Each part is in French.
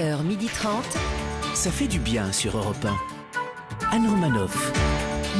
11h30. Ça fait du bien sur Europe 1. Anne Romanoff.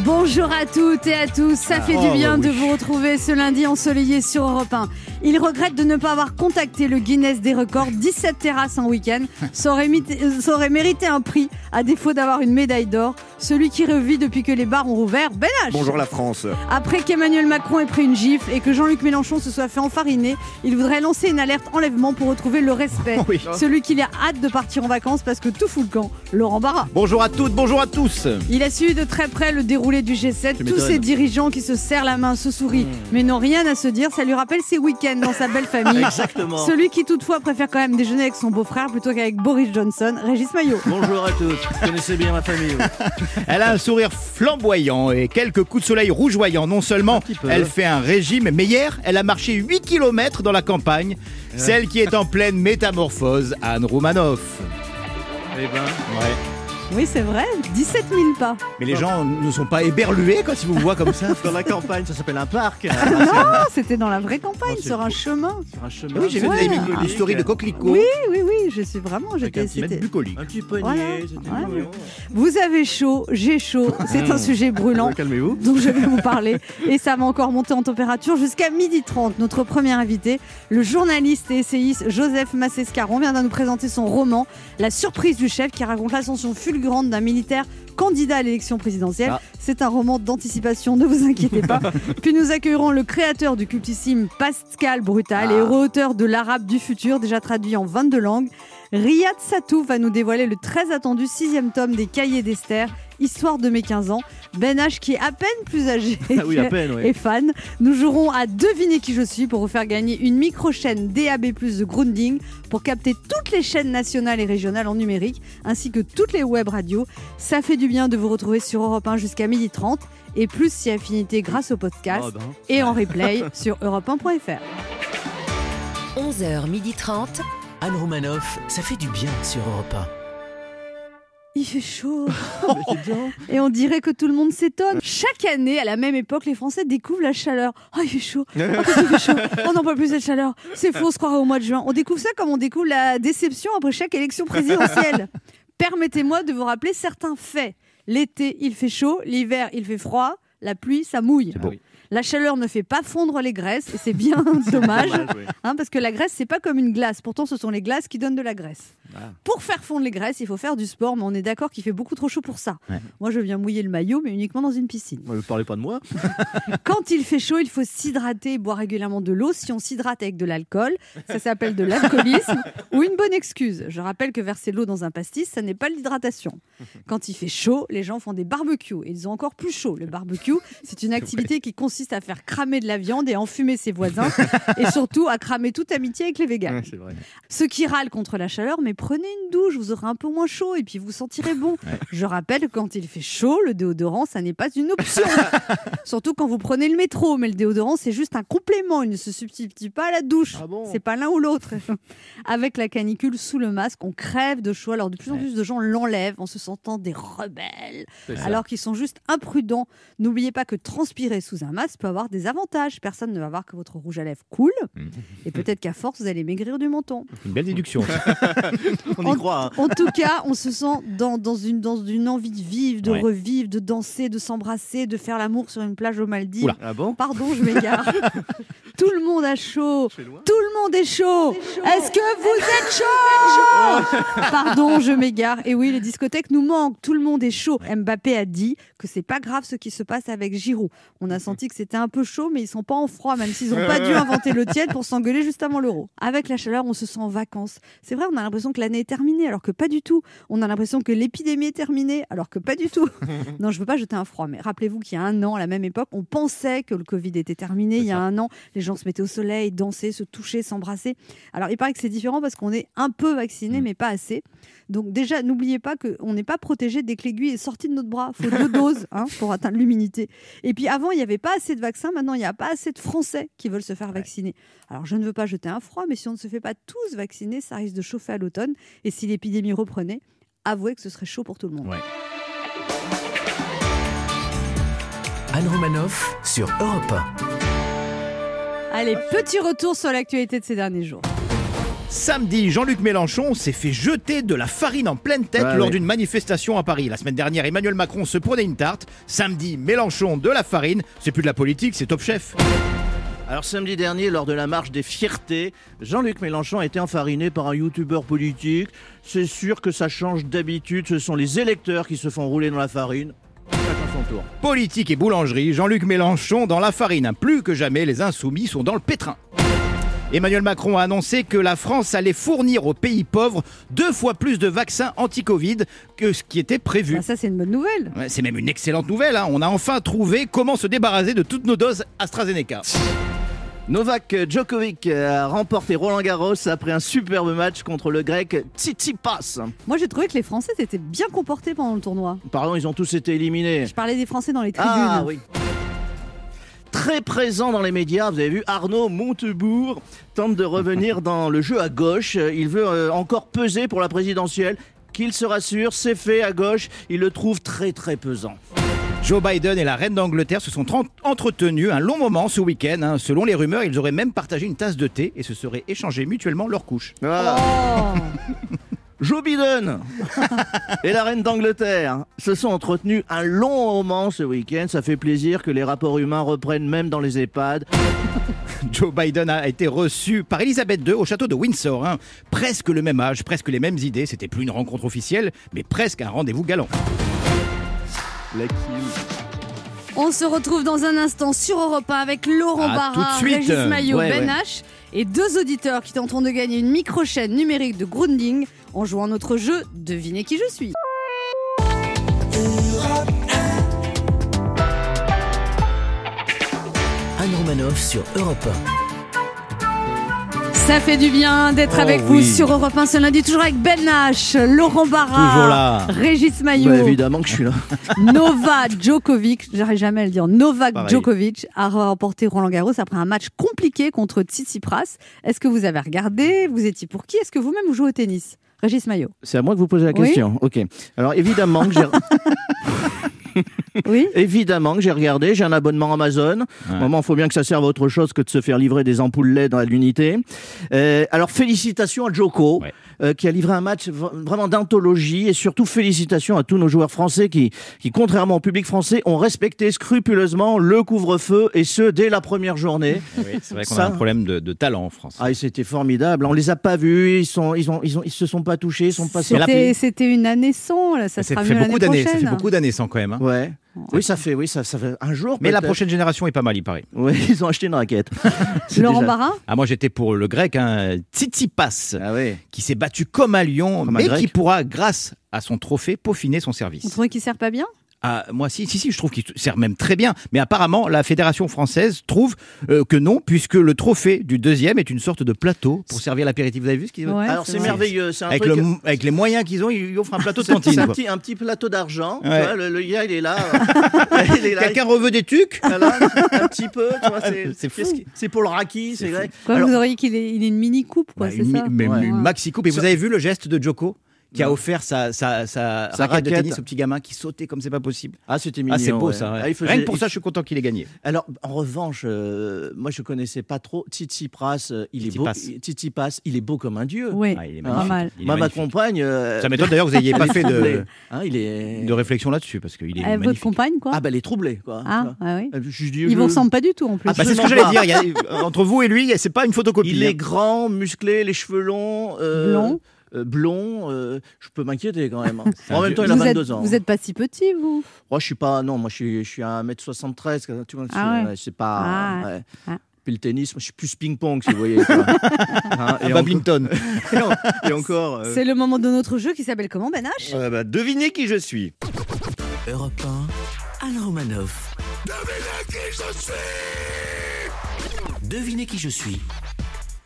Bonjour à toutes et à tous, ça fait oh, du bien bah de vous retrouver ce lundi ensoleillé sur Europe 1. Il regrette de ne pas avoir contacté le Guinness des records, 17 terrasses en week-end. Ça aurait, mis- euh, ça aurait mérité un prix, à défaut d'avoir une médaille d'or. Celui qui revit depuis que les bars ont rouvert, Ben H. Bonjour la France. Après qu'Emmanuel Macron ait pris une gifle et que Jean-Luc Mélenchon se soit fait enfariner, il voudrait lancer une alerte enlèvement pour retrouver le respect. Oui. Celui qui a hâte de partir en vacances parce que tout fout le camp, Laurent Barra. Bonjour à toutes, bonjour à tous. Il a suivi de très près le déroulé du G7, tous ces dirigeants qui se serrent la main, se sourient, mais n'ont rien à se dire, ça lui rappelle ses week-ends dans sa belle famille. Exactement. Celui qui toutefois préfère quand même déjeuner avec son beau-frère plutôt qu'avec Boris Johnson, Régis Maillot. Bonjour à tous, vous connaissez bien ma famille. oui. Elle a un sourire flamboyant et quelques coups de soleil rougeoyants. Non seulement elle fait un régime, mais hier, elle a marché 8 km dans la campagne. Celle qui est en pleine métamorphose, Anne Roumanoff. Eh ben, Oui, c'est vrai, 17 000 pas. Mais les gens ne sont pas éberlués quand ils vous voient comme ça. dans la campagne, ça s'appelle un parc. Non, c'était dans la vraie campagne, Oh, sur un chemin. Sur un chemin. Oui, j'ai vu bucolique. une story de coquelicot. Oui, oui, oui, je suis vraiment, j'étais... un petit bucolique. Un petit poignet, Voilà. c'était Ouais. mignon. Vous avez chaud, j'ai chaud, c'est un sujet brûlant. Calmez-vous. dont je vais vous parler. Et ça va encore monter en température jusqu'à 12h30. Notre premier invité, le journaliste et essayiste Joseph Massescaron, vient de nous présenter son roman La surprise du chef qui raconte l'ascension fulgurante d'un militaire candidat à l'élection présidentielle. Ah. C'est un roman d'anticipation, ne vous inquiétez pas. Puis nous accueillerons le créateur du cultissime Pascal Brutal et heureux auteur de L'Arabe du futur, déjà traduit en 22 langues. Riyad Satou va nous dévoiler le très attendu sixième tome des Cahiers d'Esther, Histoire de mes 15 ans. Ben H, qui est à peine plus âgé Ah oui, à peine, oui. et fan. Nous jouerons à deviner qui je suis pour vous faire gagner une micro-chaîne DAB+, de Grounding pour capter toutes les chaînes nationales et régionales en numérique, ainsi que toutes les web radios. Ça fait du bien de vous retrouver sur Europe 1 jusqu'à 12h30 et plus si affinité grâce au podcast Oh, ben. et en replay sur europe1.fr. 11h30. Anne Romanoff, ça fait du bien sur Europe Il fait chaud et on dirait que tout le monde s'étonne. Chaque année, à la même époque, les Français découvrent la chaleur. Oh, il fait chaud. Oh, qu'il fait chaud. On n'en peut plus cette chaleur. C'est faux, on se croirait au mois de juin. On découvre ça comme on découvre la déception après chaque élection présidentielle. Permettez-moi de vous rappeler certains faits. L'été, il fait chaud. L'hiver, il fait froid. La pluie, ça mouille. La chaleur ne fait pas fondre les graisses et c'est bien dommage. Hein, parce que la graisse, c'est pas comme une glace. Pourtant, ce sont les glaces qui donnent de la graisse. Ah. Pour faire fondre les graisses, il faut faire du sport, mais on est d'accord qu'il fait beaucoup trop chaud pour ça. Ouais. Moi, je viens mouiller le maillot, mais uniquement dans une piscine. Ne parlez pas de moi. Quand il fait chaud, il faut s'hydrater et boire régulièrement de l'eau. Si on s'hydrate avec de l'alcool, ça s'appelle de l'alcoolisme ou une bonne excuse. Je rappelle que verser de l'eau dans un pastis, ça n'est pas l'hydratation. Quand il fait chaud, les gens font des barbecues et ils ont encore plus chaud. Le barbecue, c'est une activité qui consiste à faire cramer de la viande et à enfumer ses voisins et surtout à cramer toute amitié avec les végans. Vrai. Ceux qui râlent contre la chaleur, mais prenez une douche, vous aurez un peu moins chaud et puis vous sentirez bon. Je rappelle, quand il fait chaud, le déodorant, ça n'est pas une option. Surtout quand vous prenez le métro, mais le déodorant, c'est juste un complément, il ne se substitue pas à la douche. Ah bon c'est pas l'un ou l'autre. Avec la canicule sous le masque, on crève de chaud, alors de plus en plus de gens l'enlèvent en se sentant des rebelles, alors qu'ils sont juste imprudents. N'oubliez pas que transpirer sous un masque peut avoir des avantages. Personne ne va voir que votre rouge à lèvres coule, et peut-être qu'à force, vous allez maigrir du menton. Une belle déduction. On En- y croit. hein. En tout cas, on se sent dans, dans, une, dans une envie de vivre, de Ouais. revivre, de danser, de s'embrasser, de faire l'amour sur une plage aux Maldives. Oula. Ah bon? Pardon, je m'égare. Tout le monde a chaud. Tout le monde est chaud. Est-ce que vous êtes chaud Pardon, je m'égare. Et oui, les discothèques nous manquent. Tout le monde est chaud. Mbappé a dit que c'est pas grave ce qui se passe avec Giroud. On a senti que c'était un peu chaud, mais ils sont pas en froid, même s'ils n'ont pas dû inventer le tiède pour s'engueuler juste avant l'euro. Avec la chaleur, on se sent en vacances. C'est vrai, on a l'impression que l'année est terminée, alors que pas du tout. On a l'impression que l'épidémie est terminée, alors que pas du tout. non, je veux pas jeter un froid, mais rappelez-vous qu'il y a un an, à la même époque, on pensait que le Covid était terminé. Il y a un an, les gens se mettaient au soleil, dansaient, se touchaient, s'embrassaient. Alors, il paraît que c'est différent parce qu'on est un peu vacciné, mais pas assez. Donc déjà, n'oubliez pas qu'on n'est pas protégé dès que l'aiguille est sortie de notre bras. Il faut deux doses hein, pour atteindre l'immunité. Et puis avant, il n'y avait pas assez de vaccins. Maintenant, il n'y a pas assez de Français qui veulent se faire vacciner. Alors je ne veux pas jeter un froid, mais si on ne se fait pas tous vacciner, ça risque de chauffer à l'automne. Et si l'épidémie reprenait, avouez que ce serait chaud pour tout le monde. Ouais. Anne Romanoff sur Europe 1. Allez, petit retour sur l'actualité de ces derniers jours. Samedi, Jean-Luc Mélenchon s'est fait jeter de la farine en pleine tête Ouais, lors ouais. d'une manifestation à Paris. La semaine dernière, Emmanuel Macron se prenait une tarte. Samedi, Mélenchon de la farine. C'est plus de la politique, c'est top chef. Alors samedi dernier, lors de la marche des fiertés, Jean-Luc Mélenchon a été enfariné par un youtubeur politique. C'est sûr que ça change d'habitude, ce sont les électeurs qui se font rouler dans la farine. Tour. Politique et boulangerie, Jean-Luc Mélenchon dans la farine. Plus que jamais, les insoumis sont dans le pétrin. Emmanuel Macron a annoncé que la France allait fournir aux pays pauvres deux fois plus de vaccins anti-Covid que ce qui était prévu. Bah, ça, c'est une bonne nouvelle. Ouais, C'est même une excellente nouvelle. hein. On a enfin trouvé comment se débarrasser de toutes nos doses AstraZeneca. Novak Djokovic a remporté Roland Garros après un superbe match contre le grec Tsitsipas. Moi, j'ai trouvé que les Français étaient bien comportés pendant le tournoi. Pardon, ils ont tous été éliminés. Je parlais des Français dans les tribunes. Ah oui. Très présent dans les médias, vous avez vu Arnaud Montebourg tente de revenir dans le jeu à gauche. Il veut euh, encore peser pour la présidentielle. Qu'il se rassure, c'est fait à gauche. Il le trouve très très pesant. Joe Biden et la reine d'Angleterre se sont entretenus un long moment ce week-end. hein. Selon les rumeurs, ils auraient même partagé une tasse de thé et se seraient échangés mutuellement leurs couches. Oh Joe Biden et la reine d'Angleterre se sont entretenus un long moment ce week-end. Ça fait plaisir que les rapports humains reprennent même dans les EHPAD. Joe Biden a été reçu par Elisabeth II au château de Windsor. hein. Presque le même âge, presque les mêmes idées. C'était plus une rencontre officielle, mais presque un rendez-vous galant. La On se retrouve dans un instant sur Europe 1 avec Laurent À Barra. Régis Maillot, Ouais, Ben ouais. H et deux auditeurs qui tenteront de gagner une micro-chaîne numérique de grounding en jouant à notre jeu Devinez qui je suis. Anne Romanoff sur Europe Ça fait du bien d'être Oh avec vous sur Europe 1 ce lundi, toujours avec Ben H, Laurent Barra. Régis Maillot, Bah, évidemment que je suis là. Novak Djokovic, j'arrive jamais à le dire, Novak Pareil. Djokovic a remporté Roland Garros après un match compliqué contre Tsitsipas. Est-ce que vous avez regardé? Vous étiez pour qui? Est-ce que vous-même vous jouez au tennis? Régis Maillot. C'est à moi que vous posez la Oui. question. Ok. Alors évidemment que j'ai Oui évidemment que j'ai regardé. J'ai un abonnement Amazon. Ouais. Maman, il faut bien que ça serve à autre chose que de se faire livrer des ampoules LED dans l'unité. Euh, alors félicitations à Joko. Ouais. Euh, qui a livré un match vraiment d'anthologie et surtout félicitations à tous nos joueurs français qui, qui, contrairement au public français, ont respecté scrupuleusement le couvre-feu et ce dès la première journée. c'est vrai qu'on a un problème de, de talent en France. Ah, et c'était formidable. On les a pas vus, ils sont, ils ont, ils ont, ils se sont pas touchés, ils sont pas la C'était pluie. c'était une année sans, là, ça sera fait mieux beaucoup d'années, ça fait beaucoup d'années sans quand même. hein. Ouais. Oui, ça fait, oui, ça, ça fait un jour. Mais la prochaine génération est pas mal, il paraît. Oui, ils ont acheté une raquette. C'est Laurent déjà- Barra Ah, moi j'étais pour le grec, hein, Tsitsipas, Ah oui. qui s'est battu comme un lion, Comme un mais qui pourra, grâce à son trophée, peaufiner son On service. trouvait qu'il sert pas bien Ah, moi, si, si, si, je trouve qu'il sert même très bien. Mais apparemment, la fédération française trouve euh, que non, puisque le trophée du deuxième est une sorte de plateau pour servir l'apéritif. Vous avez vu ce qu'ils Ouais, Alors c'est merveilleux, c'est un avec, truc. le- avec les moyens qu'ils ont, ils lui offrent un plateau de cantine. c'est un petit, un petit plateau d'argent. Ouais. le, le gars, il est là. euh, il est là. Quelqu'un reveut des tucs Voilà, un petit peu, c'est pour le raki, c'est C'est vrai. Quoi, Alors, Vous auriez qu'il ait, il une mini coupe, quoi, Bah, c'est ça mais Ouais. une maxi coupe. Et vous avez vu le geste de Joko? Qui a offert sa, sa, sa, Sa raquette de tennis au petit gamin qui sautait comme c'est pas possible. Ah, c'était mignon. Ah, c'est beau ouais. ça. ouais. Ah, il faisait- Rien que pour il- ça, je suis content qu'il ait gagné. Alors, en revanche, euh, moi, je connaissais pas trop Tsitsipas. euh, il est beau. Tsitsipas. Tsitsipas, il est beau comme un dieu. Oui, Ah, il est pas magnifique. mal. Il est Moi, ma magnifique. compagne. euh, Ça m'étonne d'ailleurs que vous n'ayez pas fait de, Hein, il est. de réflexion là-dessus parce qu'il est votre compagne, quoi Ah, bah, elle est troublée, quoi. Ah, ah oui. Je dis, Ils vous ressemblent pas du tout, en plus. Ah, bah, c'est ce que j'allais dire. entre vous et lui, c'est pas une photocopie. Il hein. est grand, musclé, les cheveux longs. Blond. Euh, blond. euh, je peux m'inquiéter quand même. hein. En même temps, il a vous, êtes, 22 ans. vous êtes pas si petit, vous? Moi, je suis pas. Non, moi, je suis, je suis à 1m73. Tu vois, je suis- Ah ouais. ouais, c'est pas. Ah ouais. Ah. Puis le tennis, moi, je suis plus ping-pong, si vous voyez. Hein, et, badminton. encore, et encore. euh, C'est le moment de notre jeu qui s'appelle comment, Ben H? Euh, bah, devinez qui je suis. Europe 1, Anne Romanoff. Devinez qui je suis.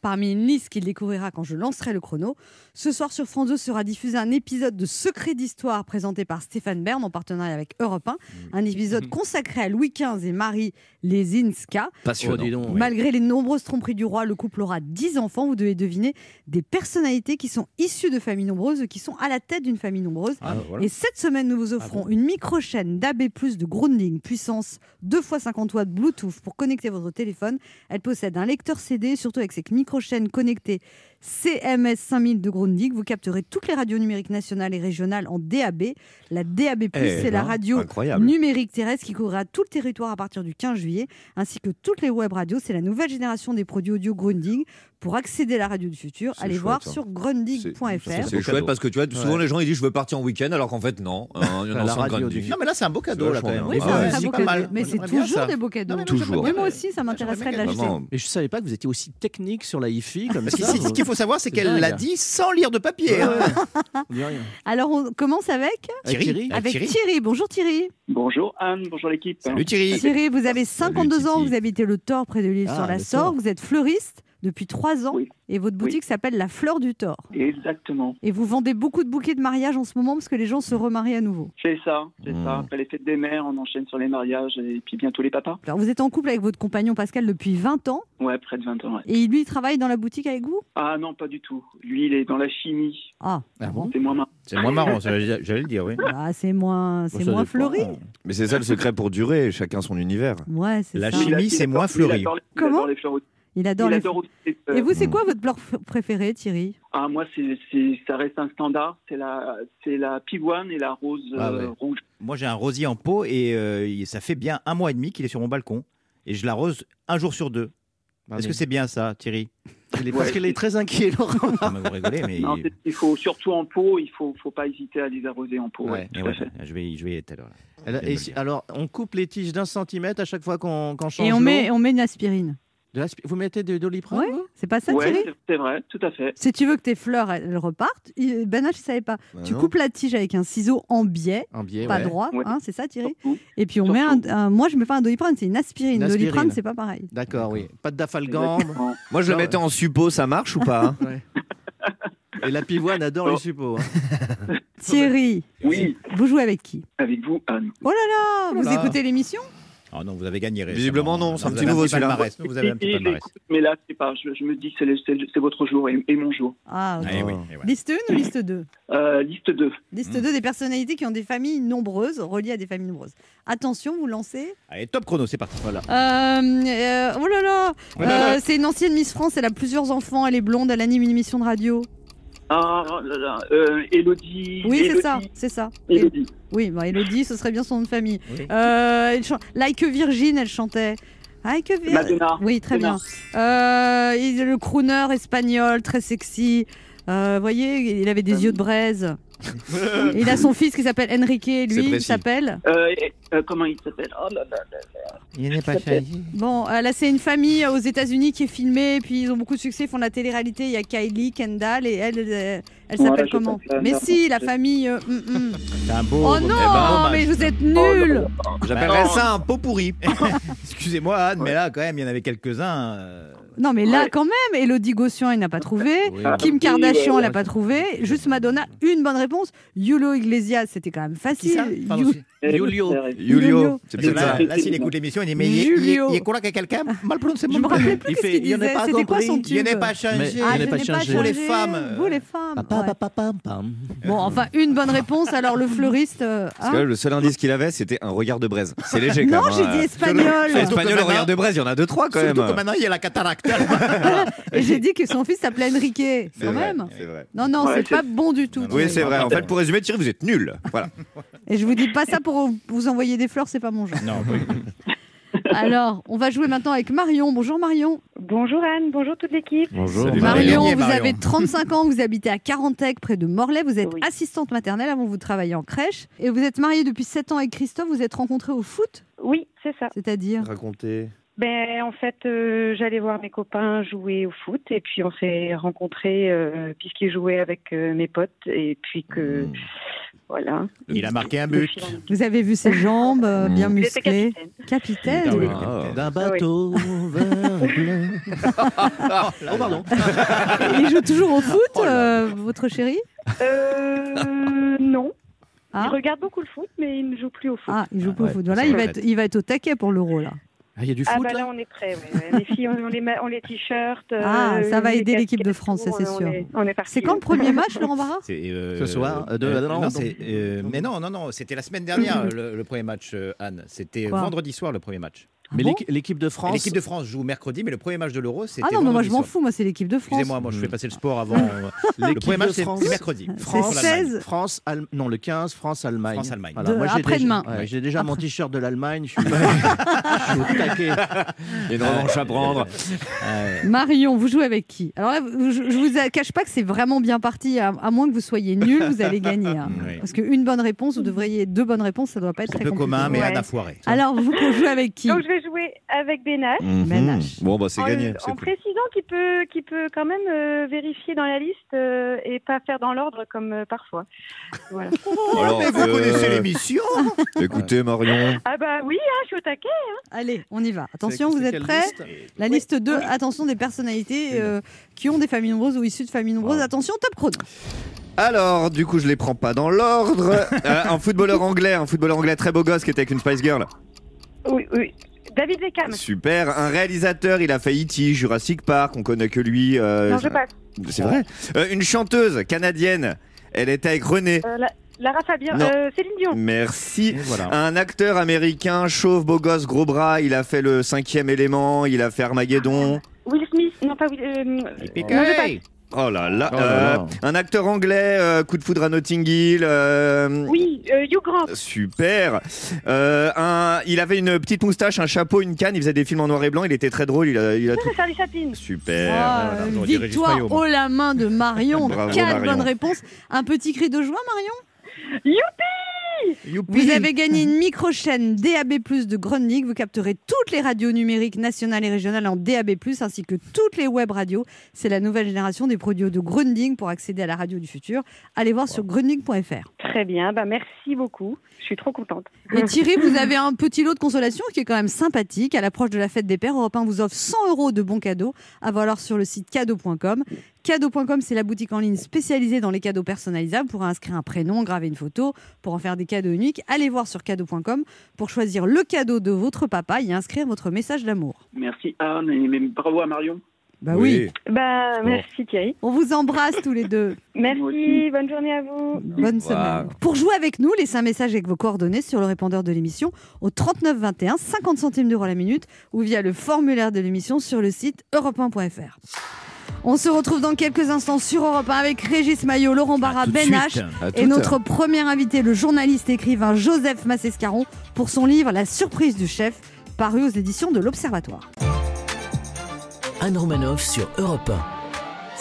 parmi une liste qu'il découvrira quand je lancerai le chrono. Ce soir sur France 2 sera diffusé un épisode de Secret d'Histoire présenté par Stéphane Bern en partenariat avec Europe 1, un épisode consacré à Louis XV et Marie Lesinska. Passionnant. Oh, donc. Oui. Malgré les nombreuses tromperies du roi, le couple aura 10 enfants. Vous devez deviner des personnalités qui sont issues de familles nombreuses, qui sont à la tête d'une famille nombreuse. Ah, voilà. Et cette semaine, nous vous offrons une micro micro-chaîne DAB+, de Grounding, puissance 2 x 50 watts Bluetooth pour connecter votre téléphone. Elle possède un lecteur CD, surtout avec ses micro-chaînes connectées CMS 5000 de Grounding. Vous capterez toutes les radios numériques nationales et régionales en DAB. La DAB+, Eh c'est la ben, radio incroyable. numérique terrestre qui couvrira tout le territoire à partir du 15 juillet, ainsi que toutes les web radios. C'est la nouvelle génération des produits audio Grundig. Pour accéder à la radio du futur, allez chouette, voir ça. sur grundig.fr. C'est chouette parce que tu vois, souvent Ouais. les gens ils disent je veux partir en week-end alors qu'en fait non. Euh, il y en a La radio Grundig. du- Non, mais là, c'est un beau cadeau, là, quand même. Oui, c'est pas mal. Mais c'est toujours ça. des beaux cadeaux. Non, mais Toujours. moi aussi, ça m'intéresserait de l'acheter. Et je savais pas que vous étiez aussi technique sur la hi-fi comme ça. Faut savoir, c'est qu'elle l'a dit sans lire de papier. hein. On dit rien. Alors, on commence avec Avec Thierry avec Thierry. Thierry. Bonjour Thierry. Bonjour Anne, bonjour l'équipe. Salut Thierry. Thierry, vous avez 52 ans, Titi. vous habitez le Thor près de l'île Ah, sur la le Sorgue, vous êtes fleuriste depuis 3 ans Oui. et votre boutique s'appelle La Fleur du Thor. Exactement. Et vous vendez beaucoup de bouquets de mariage en ce moment parce que les gens se remarient à nouveau. C'est ça, c'est Hmm. ça. Après les fêtes des mères, on enchaîne sur les mariages et puis bientôt les papas. Alors vous êtes en couple avec votre compagnon Pascal depuis 20 ans Ouais, près de 20 ans. ouais. et lui il travaille dans la boutique avec vous? Ah non, pas du tout. Lui, il est dans la chimie. Ah, Ah bon? C'est moins marrant. C'est moins marrant, j'allais le dire, oui. bah, c'est moins, c'est moins fleuri. Mais c'est ça le secret pour durer, chacun son univers. Ouais, c'est La ça. chimie, Il a- il c'est moins fleuri. Comment? les fleurs. Il adore Il les adore aussi les fleurs. Et vous, c'est Hmm. quoi votre fleur f- préférée, Thierry? Ah, moi, c'est, c'est- ça reste un standard. C'est la, c'est la pivoine et la rose Ah euh, ouais. rouge. Moi, j'ai un rosier en pot et euh, ça fait bien un mois et demi qu'il est sur mon balcon. Et je l'arrose un jour sur deux. Ah, Est-ce mais- que c'est bien ça, Thierry? Est- Parce qu'il est très inquiet, Laurent. Ah, mais Vous rigolez, mais. Non, c'est- il faut surtout en pot. Il faut, faut pas hésiter à les arroser en pot. Ouais. Ouais, ouais, je vais, je vais y aller tout à l'heure. là. Elle a- Je vais et me si- le dire. alors, on coupe les tiges d'un centimètre à chaque fois qu'on qu'on change Et on met, on met une aspirine. De Vous mettez de doliprane Ouais. vous? C'est pas ça, Ouais, Thierry? c'est, vrai, tout à fait. Si tu veux que tes fleurs elles repartent, il- Ben H, il savait pas. Bah tu non. coupes la tige avec un ciseau en biais, En biais, pas ouais. droit, Ouais. hein, c'est ça, Thierry? Surtout. Et puis on met un, Moi, je mets pas un doliprane, c'est une aspirine. Une aspirine. Doliprane, c'est pas pareil. D'accord, oui. Pas de. Exactement. Moi je le mettais en suppo, ça marche ou pas hein? Ouais. Et la pivoine adore Oh. les suppos. hein. Thierry, Oui, vous jouez avec qui? Avec vous, Anne. Oh là là, vous là. écoutez l'émission? Oh non, vous avez gagné. Visiblement, non, c'est un petit nouveau, celui-là. palmarès. Vous avez un petit Et- et palmarès. j'écoute, mais là, c'est pas. Je, je me dis que c'est, votre jour et, et mon jour. Ah, ok. Ah, eh oui, voilà. Liste 1 ou liste 2 Euh, liste 2. Liste Hmm. 2 des personnalités qui ont des familles nombreuses, reliées à des familles nombreuses. Attention, vous lancez. Allez, top chrono, c'est parti. Voilà. Euh, euh, oh là là, Oh là là. C'est une ancienne Miss France, elle a plusieurs enfants, elle est blonde, elle anime une émission de radio. Ah là là. Euh, Elodie. Oui, c'est ça, c'est ça. Elodie. Oui, bah, Elodie, ce serait bien son nom de famille. Oui. Euh, elle chan- Like Virgin, elle chantait. Like Vir- Madonna. Oui, très Madonna. bien. Euh, il- le crooner espagnol, très sexy. Euh, Vous voyez, il avait des yeux de braise. Il a son fils qui s'appelle Enrique, lui, il s'appelle. Euh, euh, comment il s'appelle? Oh là là là là. Il n'est pas Bon, euh, là, c'est une famille aux États-Unis qui est filmée, puis ils ont beaucoup de succès, ils font de la télé-réalité. Il y a Kylie, Kendall, et elle, elle, s'appelle comment Mais si, la famille. hum. C'est un beau. Oh non, eh ben, mais vous êtes Oh nuls là. J'appellerais ça un pot pourri. Excusez-moi, Anne, mais là, quand même, il y en avait quelques-uns. Non, mais là, Ouais. quand même, Elodie Gossuin, il n'a pas trouvé. Oui. Kim Kardashian, elle n'a pas trouvé. Juste Madonna, une bonne réponse. Yulo Iglesias, c'était quand même Qui facile. ça Pardon, You- c'est- Julio. Julio. Julio, c'est Parce que peut-être là, ça. là, s'il écoute l'émission, il dit Mais il y a- il a quoi que quelqu'un mal prononcé Je mon me nom? rappelais plus Il qu'est-ce fait- qu'il il y en a disait. pas compris. Il n'y en tube? a pas changé. Mais- Ah, Il n'est pas changé. Pour les femmes, Vous, les femmes. Bon, enfin, une bonne réponse. Alors, le fleuriste. euh, Parce hein que là, le seul indice qu'il avait, c'était un regard de braise. C'est léger quand non, même. j'ai hein. dit espagnol. Surtout Espagnol, le regard de braise, il y en a deux, trois quand Surtout même. que maintenant, il y a la cataracte. Et j'ai dit que son fils s'appelait Enrique. C'est Quand vrai, même. Non, non, c'est pas bon du tout. Non, non, Oui, c'est vrai. En fait, pour résumer, Thierry, vous êtes nul. Voilà. Et je vous dis pas ça pour vous envoyer des fleurs, c'est pas mon genre. non, oui. Alors, on va jouer maintenant avec Marion. Bonjour Marion. Bonjour Anne, bonjour toute l'équipe. Bonjour. Salut, Marion, Marion. vous avez 35 ans, vous habitez à Carantec, près de Morlaix. Vous êtes Oui. assistante maternelle avant vous travaillez en crèche. Et vous êtes mariée depuis 7 ans avec Christophe. Vous êtes rencontrés au foot, Oui, c'est ça. c'est-à-dire? Racontez. Ben en fait, euh, j'allais voir mes copains jouer au foot et puis on s'est rencontrés euh, puisqu'ils jouaient avec euh, mes potes et puis que Mmh. voilà. Il a marqué un but. Vous avez vu ses jambes euh, Mm. bien musclées. capitaine. Capitaine. Ah oui. Ah. D'un bateau vert bleu. oh, pardon. Il joue toujours au foot, Oh euh, votre chéri Euh, non. Ah. Il regarde beaucoup le foot, mais il ne joue plus au foot. Ah, il joue pas Ouais, au foot. Voilà, il va, être, il va être au taquet pour l'euro là. Ah, il y a du Ah bah là là on est prêt. ouais. Les filles ont les, t-shirts. euh, Ah, ça va les aider l'équipe de France, ça, c'est on sûr. est- On est parti. C'est quand le premier match, Laurent Barra euh, Ce soir, euh, de- euh, non, non, euh, mais non, non, non, c'était la semaine dernière le, le premier match, euh, Anne. C'était vendredi soir le premier match. Mais bon l'équi- l'équipe de France. L'équipe de France joue mercredi, mais le premier match de l'Euro, c'était Ah non, mais moi je m'en fous, moi c'est l'équipe de France. Excusez-moi, moi je fais passer le sport avant. euh, le L'équipe premier match, de c'est France. c'est mercredi. France, C'est 16. France, Allem- non le 15, France, Allemagne. France-Allemagne. Voilà, De- moi, j'ai après-demain. déjà- ouais, J'ai déjà mon t-shirt de l'Allemagne. Je suis, je suis au taquet. Il y a une revanche à prendre. Marion, vous jouez avec qui? Alors là, je, vous cache pas que c'est vraiment bien parti. À, moins que vous soyez nul, vous allez gagner. hein. Oui. Parce qu'une bonne réponse, vous devriez deux bonnes réponses, ça doit pas être C'est très un peu compliqué. commun, mais. Anne a foiré. Alors vous vous jouez avec qui? Donc je vais jouer avec Benache. Mhm. Ménage. Bon, bah c'est gagné. en cool. précisant qu'il peut, qu'il peut quand même euh, vérifier dans la liste euh, et pas faire dans l'ordre comme euh, parfois. Voilà. Alors, mais vous euh, connaissez l'émission Écoutez, Marion. Ah bah oui, hein, je suis au taquet. Allez, on y va. Attention, vous êtes prêts liste La liste 2, attention des personnalités euh, qui ont des familles nombreuses ou issues de familles nombreuses. Attention, top chrono. Alors, du coup, je les prends pas dans l'ordre. Euh, un footballeur anglais, un footballeur anglais très beau gosse qui était avec une Spice Girl. Oui, oui. David Beckham. Super. Un réalisateur, il a fait E.T., Jurassic Park, on connaît que lui. euh, Non, je passe. C'est vrai. Euh, une chanteuse canadienne, elle était avec René. Euh, la- Lara. Euh, Céline Dion. Merci. Voilà. Un acteur américain, chauve, beau gosse, gros bras, il a fait le cinquième élément, il a fait Armageddon. Will Smith. Non, pas Will. Euh, Piqué. non, je passe. Oh là là. Oh là Euh, là. un acteur anglais, euh, coup de foudre à Notting Hill. euh, Oui, euh, Hugh Grant. Super. Euh, un, il avait une petite moustache, un chapeau, une canne. Il faisait des films en noir et blanc. Il était très drôle. Il a, il a tout. C'est Charlie Chaplin. Super. Ah, voilà, victoire haut la main de Marion. Bravo, Quatre Marion. bonnes réponses. Un petit cri de joie, Marion? Youpi. Vous avez gagné une micro-chaîne DAB+, de Grundig. Vous capterez toutes les radios numériques nationales et régionales en DAB+, ainsi que toutes les web radios. C'est la nouvelle génération des produits de Grundig pour accéder à la radio du futur. Allez voir sur grundig.fr. Très bien. Bah, merci beaucoup. Je suis trop contente. Et Thierry, vous avez un petit lot de consolation qui est quand même sympathique. À l'approche de la fête des pères, Europe 1 vous offre 100 euros de bons cadeaux à valoir sur le site cadeau.com. Cadeau.com, c'est la boutique en ligne spécialisée dans les cadeaux personnalisables. Pour inscrire un prénom, graver une photo, pour en faire des cadeaux uniques, allez voir sur cadeau.com pour choisir le cadeau de votre papa et inscrire votre message d'amour. Merci Anne et même bravo à Marion. Bah oui. Bah, merci Thierry. On vous embrasse tous les deux. Merci. Bonne journée à vous. Bonne semaine. Pour jouer avec nous, laissez un message avec vos coordonnées sur le répondeur de l'émission au 39 21, 50 centimes d'euros la minute ou via le formulaire de l'émission sur le site europe1.fr. On se retrouve dans quelques instants sur Europe 1 avec Régis Maillot, Laurent Barra, Ben. H et notre premier invité, le journaliste et écrivain Joseph Massescaron, pour son livre La surprise du chef, paru aux éditions de l'Observatoire. Anne Romanoff sur Europe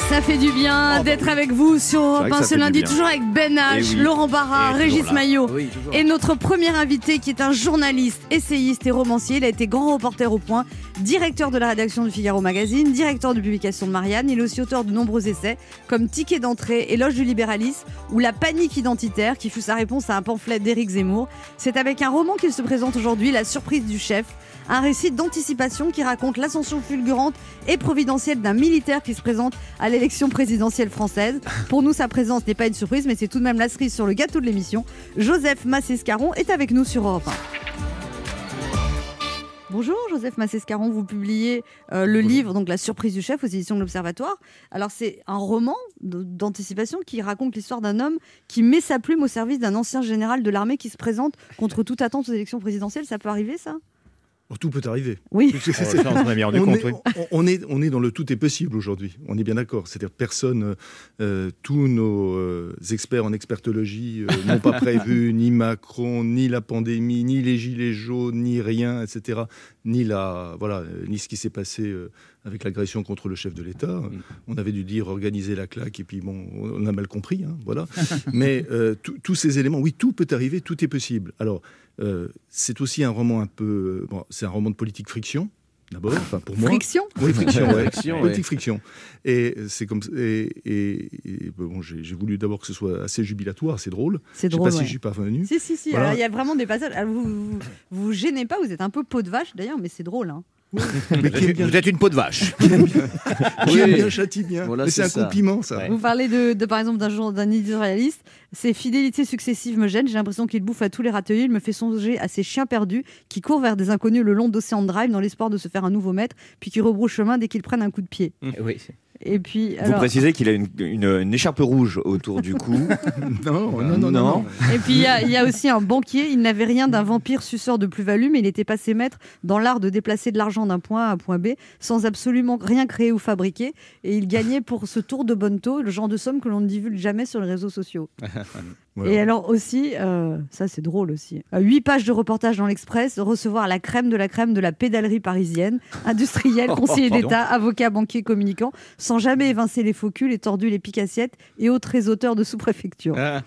Ça fait du bien d'être avec vous sur Europe vrai que 1 ça ce lundi, toujours avec Ben H, Eh oui. Laurent Barra, Régis. Maillot. Oui. Et notre premier invité qui est un journaliste, essayiste et romancier, il a été grand reporter au point, directeur de la rédaction du Figaro Magazine, directeur de publication de Marianne, il est aussi auteur de nombreux essais comme Ticket d'entrée, Éloge du libéralisme ou La panique identitaire qui fut sa réponse à un pamphlet d'Éric Zemmour. C'est avec un roman qu'il se présente aujourd'hui, La surprise du chef, un récit d'anticipation qui raconte l'ascension fulgurante et providentielle d'un militaire qui se présente à l'élection présidentielle française. Pour nous, sa présence n'est pas une surprise, mais c'est tout de même la cerise sur le gâteau de l'émission. Joseph Massescaron est avec nous sur Europe 1. Bonjour Joseph Massescaron, vous publiez euh, le livre donc La surprise du chef aux éditions de l'Observatoire. Alors c'est un roman d'anticipation qui raconte l'histoire d'un homme qui met sa plume au service d'un ancien général de l'armée qui se présente contre toute attente aux élections présidentielles. Ça peut arriver ça? Tout peut arriver. Oui. Oh, ça, on s'en est bien rendu on, compte, est, oui. on- on est, on est dans le tout est possible aujourd'hui. On est bien d'accord. C'est-à-dire personne, euh, euh, tous nos euh, experts en expertologie euh, n'ont pas prévu ni Macron, ni la pandémie, ni les gilets jaunes, ni rien, etc. Ni la, voilà, euh, ni ce qui s'est passé euh, avec l'agression contre le chef de l'État. On avait dû dire organiser la claque et puis bon, on a mal compris, hein, voilà. Mais euh, tous tous ces éléments, oui, tout peut arriver, tout est possible. Alors, euh, c'est aussi un roman un peu, bon, c'est un roman de politique friction. D'abord, enfin pour moi. Friction Oui, friction, ouais. Friction, Politique friction. Et c'est comme et, et- et, bon, j'ai voulu d'abord que ce soit assez jubilatoire, c'est drôle. C'est Je sais drôle. pas si ouais. j'y suis parvenu. Si, si, si. Voilà. alors, Il y a vraiment des passages. alors, vous, vous vous vous gênez pas, vous êtes un peu peau de vache d'ailleurs, mais c'est drôle. hein. Mais Vous qui aime êtes, bien, vous êtes une peau de vache. qui aime bien châtie bien. Voilà, c'est un ça. compliment, ça. Ouais. Vous parlez de, de, par exemple d'un jour d'un éditorialiste. Ces fidélités successives me gênent. J'ai l'impression qu'il bouffe à tous les râteliers. Il me fait songer à ces chiens perdus qui courent vers des inconnus le long d'Ocean Drive dans l'espoir de se faire un nouveau maître, puis qui rebroussent chemin dès qu'ils prennent un coup de pied. oui. Et puis, Vous alors, précisez qu'il a une, une- une écharpe rouge autour du cou. Non, non, non, non. Et puis il y, a- il y a aussi un banquier. Il n'avait rien d'un vampire suceur de plus-value, mais il était passé maître dans l'art de déplacer de l'argent d'un point A à un point B sans absolument rien créer ou fabriquer. Et il gagnait pour ce tour de bonne taux le genre de somme que l'on ne divulgue jamais sur les réseaux sociaux. Ouais. Et alors aussi, euh, ça c'est drôle aussi, Euh, huit pages de reportage dans l'Express, recevoir la crème de la crème de la pédalerie parisienne, industriel, conseiller Pardon. d'État, avocat, banquier, communicant, sans jamais évincer les faux culs, les tordus, les picassiettes et autres réseauteurs de sous-préfecture. Ah.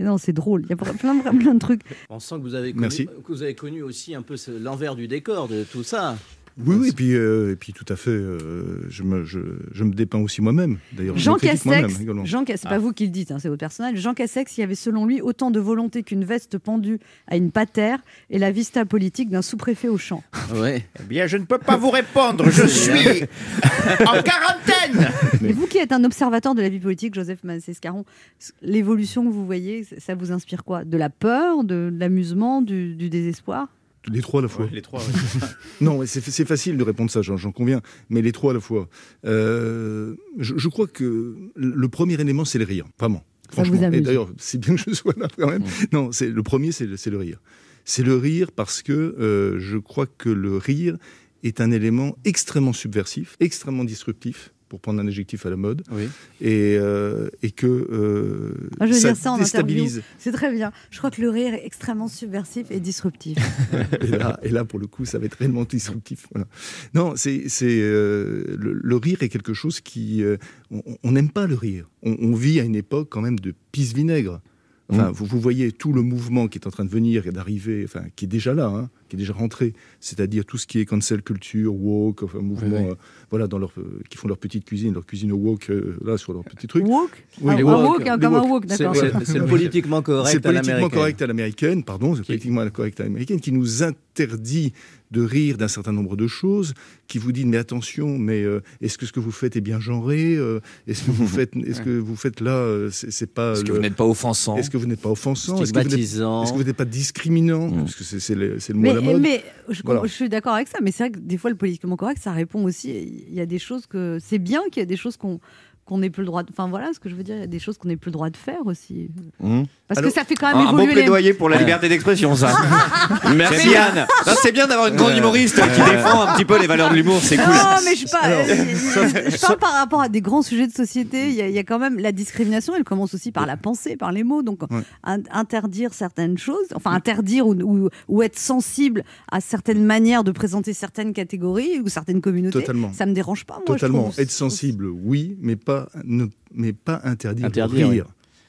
Non, c'est drôle, il y a plein, plein, plein de trucs. On sent que vous avez connu, Merci. que vous avez connu aussi un peu l'envers du décor de tout ça. Oui, oui, et puis, euh, et puis tout à fait, euh, je, me, je, je me dépeins aussi moi-même. D'ailleurs, je Jean moi-même Cassex, également. Jean, c'est pas vous qui le dites, hein, c'est votre personnage. Jean Cassex, il y avait selon lui autant de volonté qu'une veste pendue à une patère et la vista politique d'un sous-préfet au champ. Ouais. Eh bien, je ne peux pas vous répondre. Je suis en quarantaine. Et vous qui êtes un observateur de la vie politique, Joseph Massescaron, l'évolution que vous voyez, ça- ça vous inspire quoi? De la peur, de, de l'amusement, du, du désespoir? Les trois à la fois. Les trois. Non, mais c'est c'est facile de répondre ça, j'en j'en conviens, mais les trois à la fois. Euh, je, je crois que le premier élément, c'est le rire, vraiment. Ça vous Franchement. amuse. Et d'ailleurs, c'est bien que je sois là quand même. Non, c'est le premier, c'est le, c'est le rire. C'est le rire parce que euh, je crois que le rire est un élément extrêmement subversif, extrêmement disruptif, pour prendre un adjectif à la mode, Oui. et, euh, et que euh, Ah, je veux ça dire ça en déstabilise. C'est très bien. Je crois que le rire est extrêmement subversif et disruptif. et, là, et là, pour le coup, ça va être réellement disruptif. Voilà. Non, c'est euh, le, le rire est quelque chose qui euh, on n'aime pas le rire. On, on vit à une époque quand même de pisse vinaigre. Enfin, vous, vous voyez tout le mouvement qui est en train de venir et d'arriver, enfin, qui est déjà là, hein, qui est déjà rentré. C'est-à-dire tout ce qui est cancel culture, woke, enfin, mouvement, Oui, oui. euh, voilà, dans leur, euh, qui font leur petite cuisine, leur cuisine au woke, euh, là, sur leur petit truc. Woke Oui, Ah, les un woke, woke, les comme un woke. woke, C'est d'accord. c'est- c'est le politiquement correct C'est à politiquement l'américaine. correct à l'américaine, pardon, c'est politiquement correct à l'américaine, qui nous interdit de rire d'un certain nombre de choses, qui vous dit mais attention, mais euh, est-ce que ce que vous faites est bien genré Euh, Est-ce que vous faites, est-ce que vous faites là, euh, c'est c'est pas Est-ce que vous n'êtes pas offensant? Est-ce que vous n'êtes pas offensant? Est-ce que vous n'êtes Stigmatisant? est-ce que vous n'êtes pas discriminant? Mm. Parce que c'est c'est le, c'est le mot la mode. mais je, Voilà. je suis d'accord avec ça, mais c'est vrai que des fois, le politiquement correct, ça répond aussi. Il y a des choses que. C'est bien qu'il y ait des choses qu'on qu'on n'ait plus le droit de. Enfin voilà ce que je veux dire, il y a des choses qu'on n'ait plus le droit de faire aussi. Mmh. Parce que ça fait quand un, même un beau évoluer les. plaidoyer pour la liberté d'expression, ça. Merci Anne. C'est bien d'avoir une grande humoriste qui défend un petit peu les valeurs de l'humour, c'est cool. Non, mais je, pas, je, je parle par rapport à des grands sujets de société. Il y, a, il y a quand même la discrimination, elle commence aussi par la pensée, par les mots. Donc, Ouais. interdire certaines choses, enfin, interdire ou, ou, ou être sensible à certaines manières de présenter certaines catégories ou certaines communautés, Totalement. ça me dérange pas. Moi, Totalement. Je. Être sensible, oui, mais pas, ne, mais pas interdire, Interdire, le rire.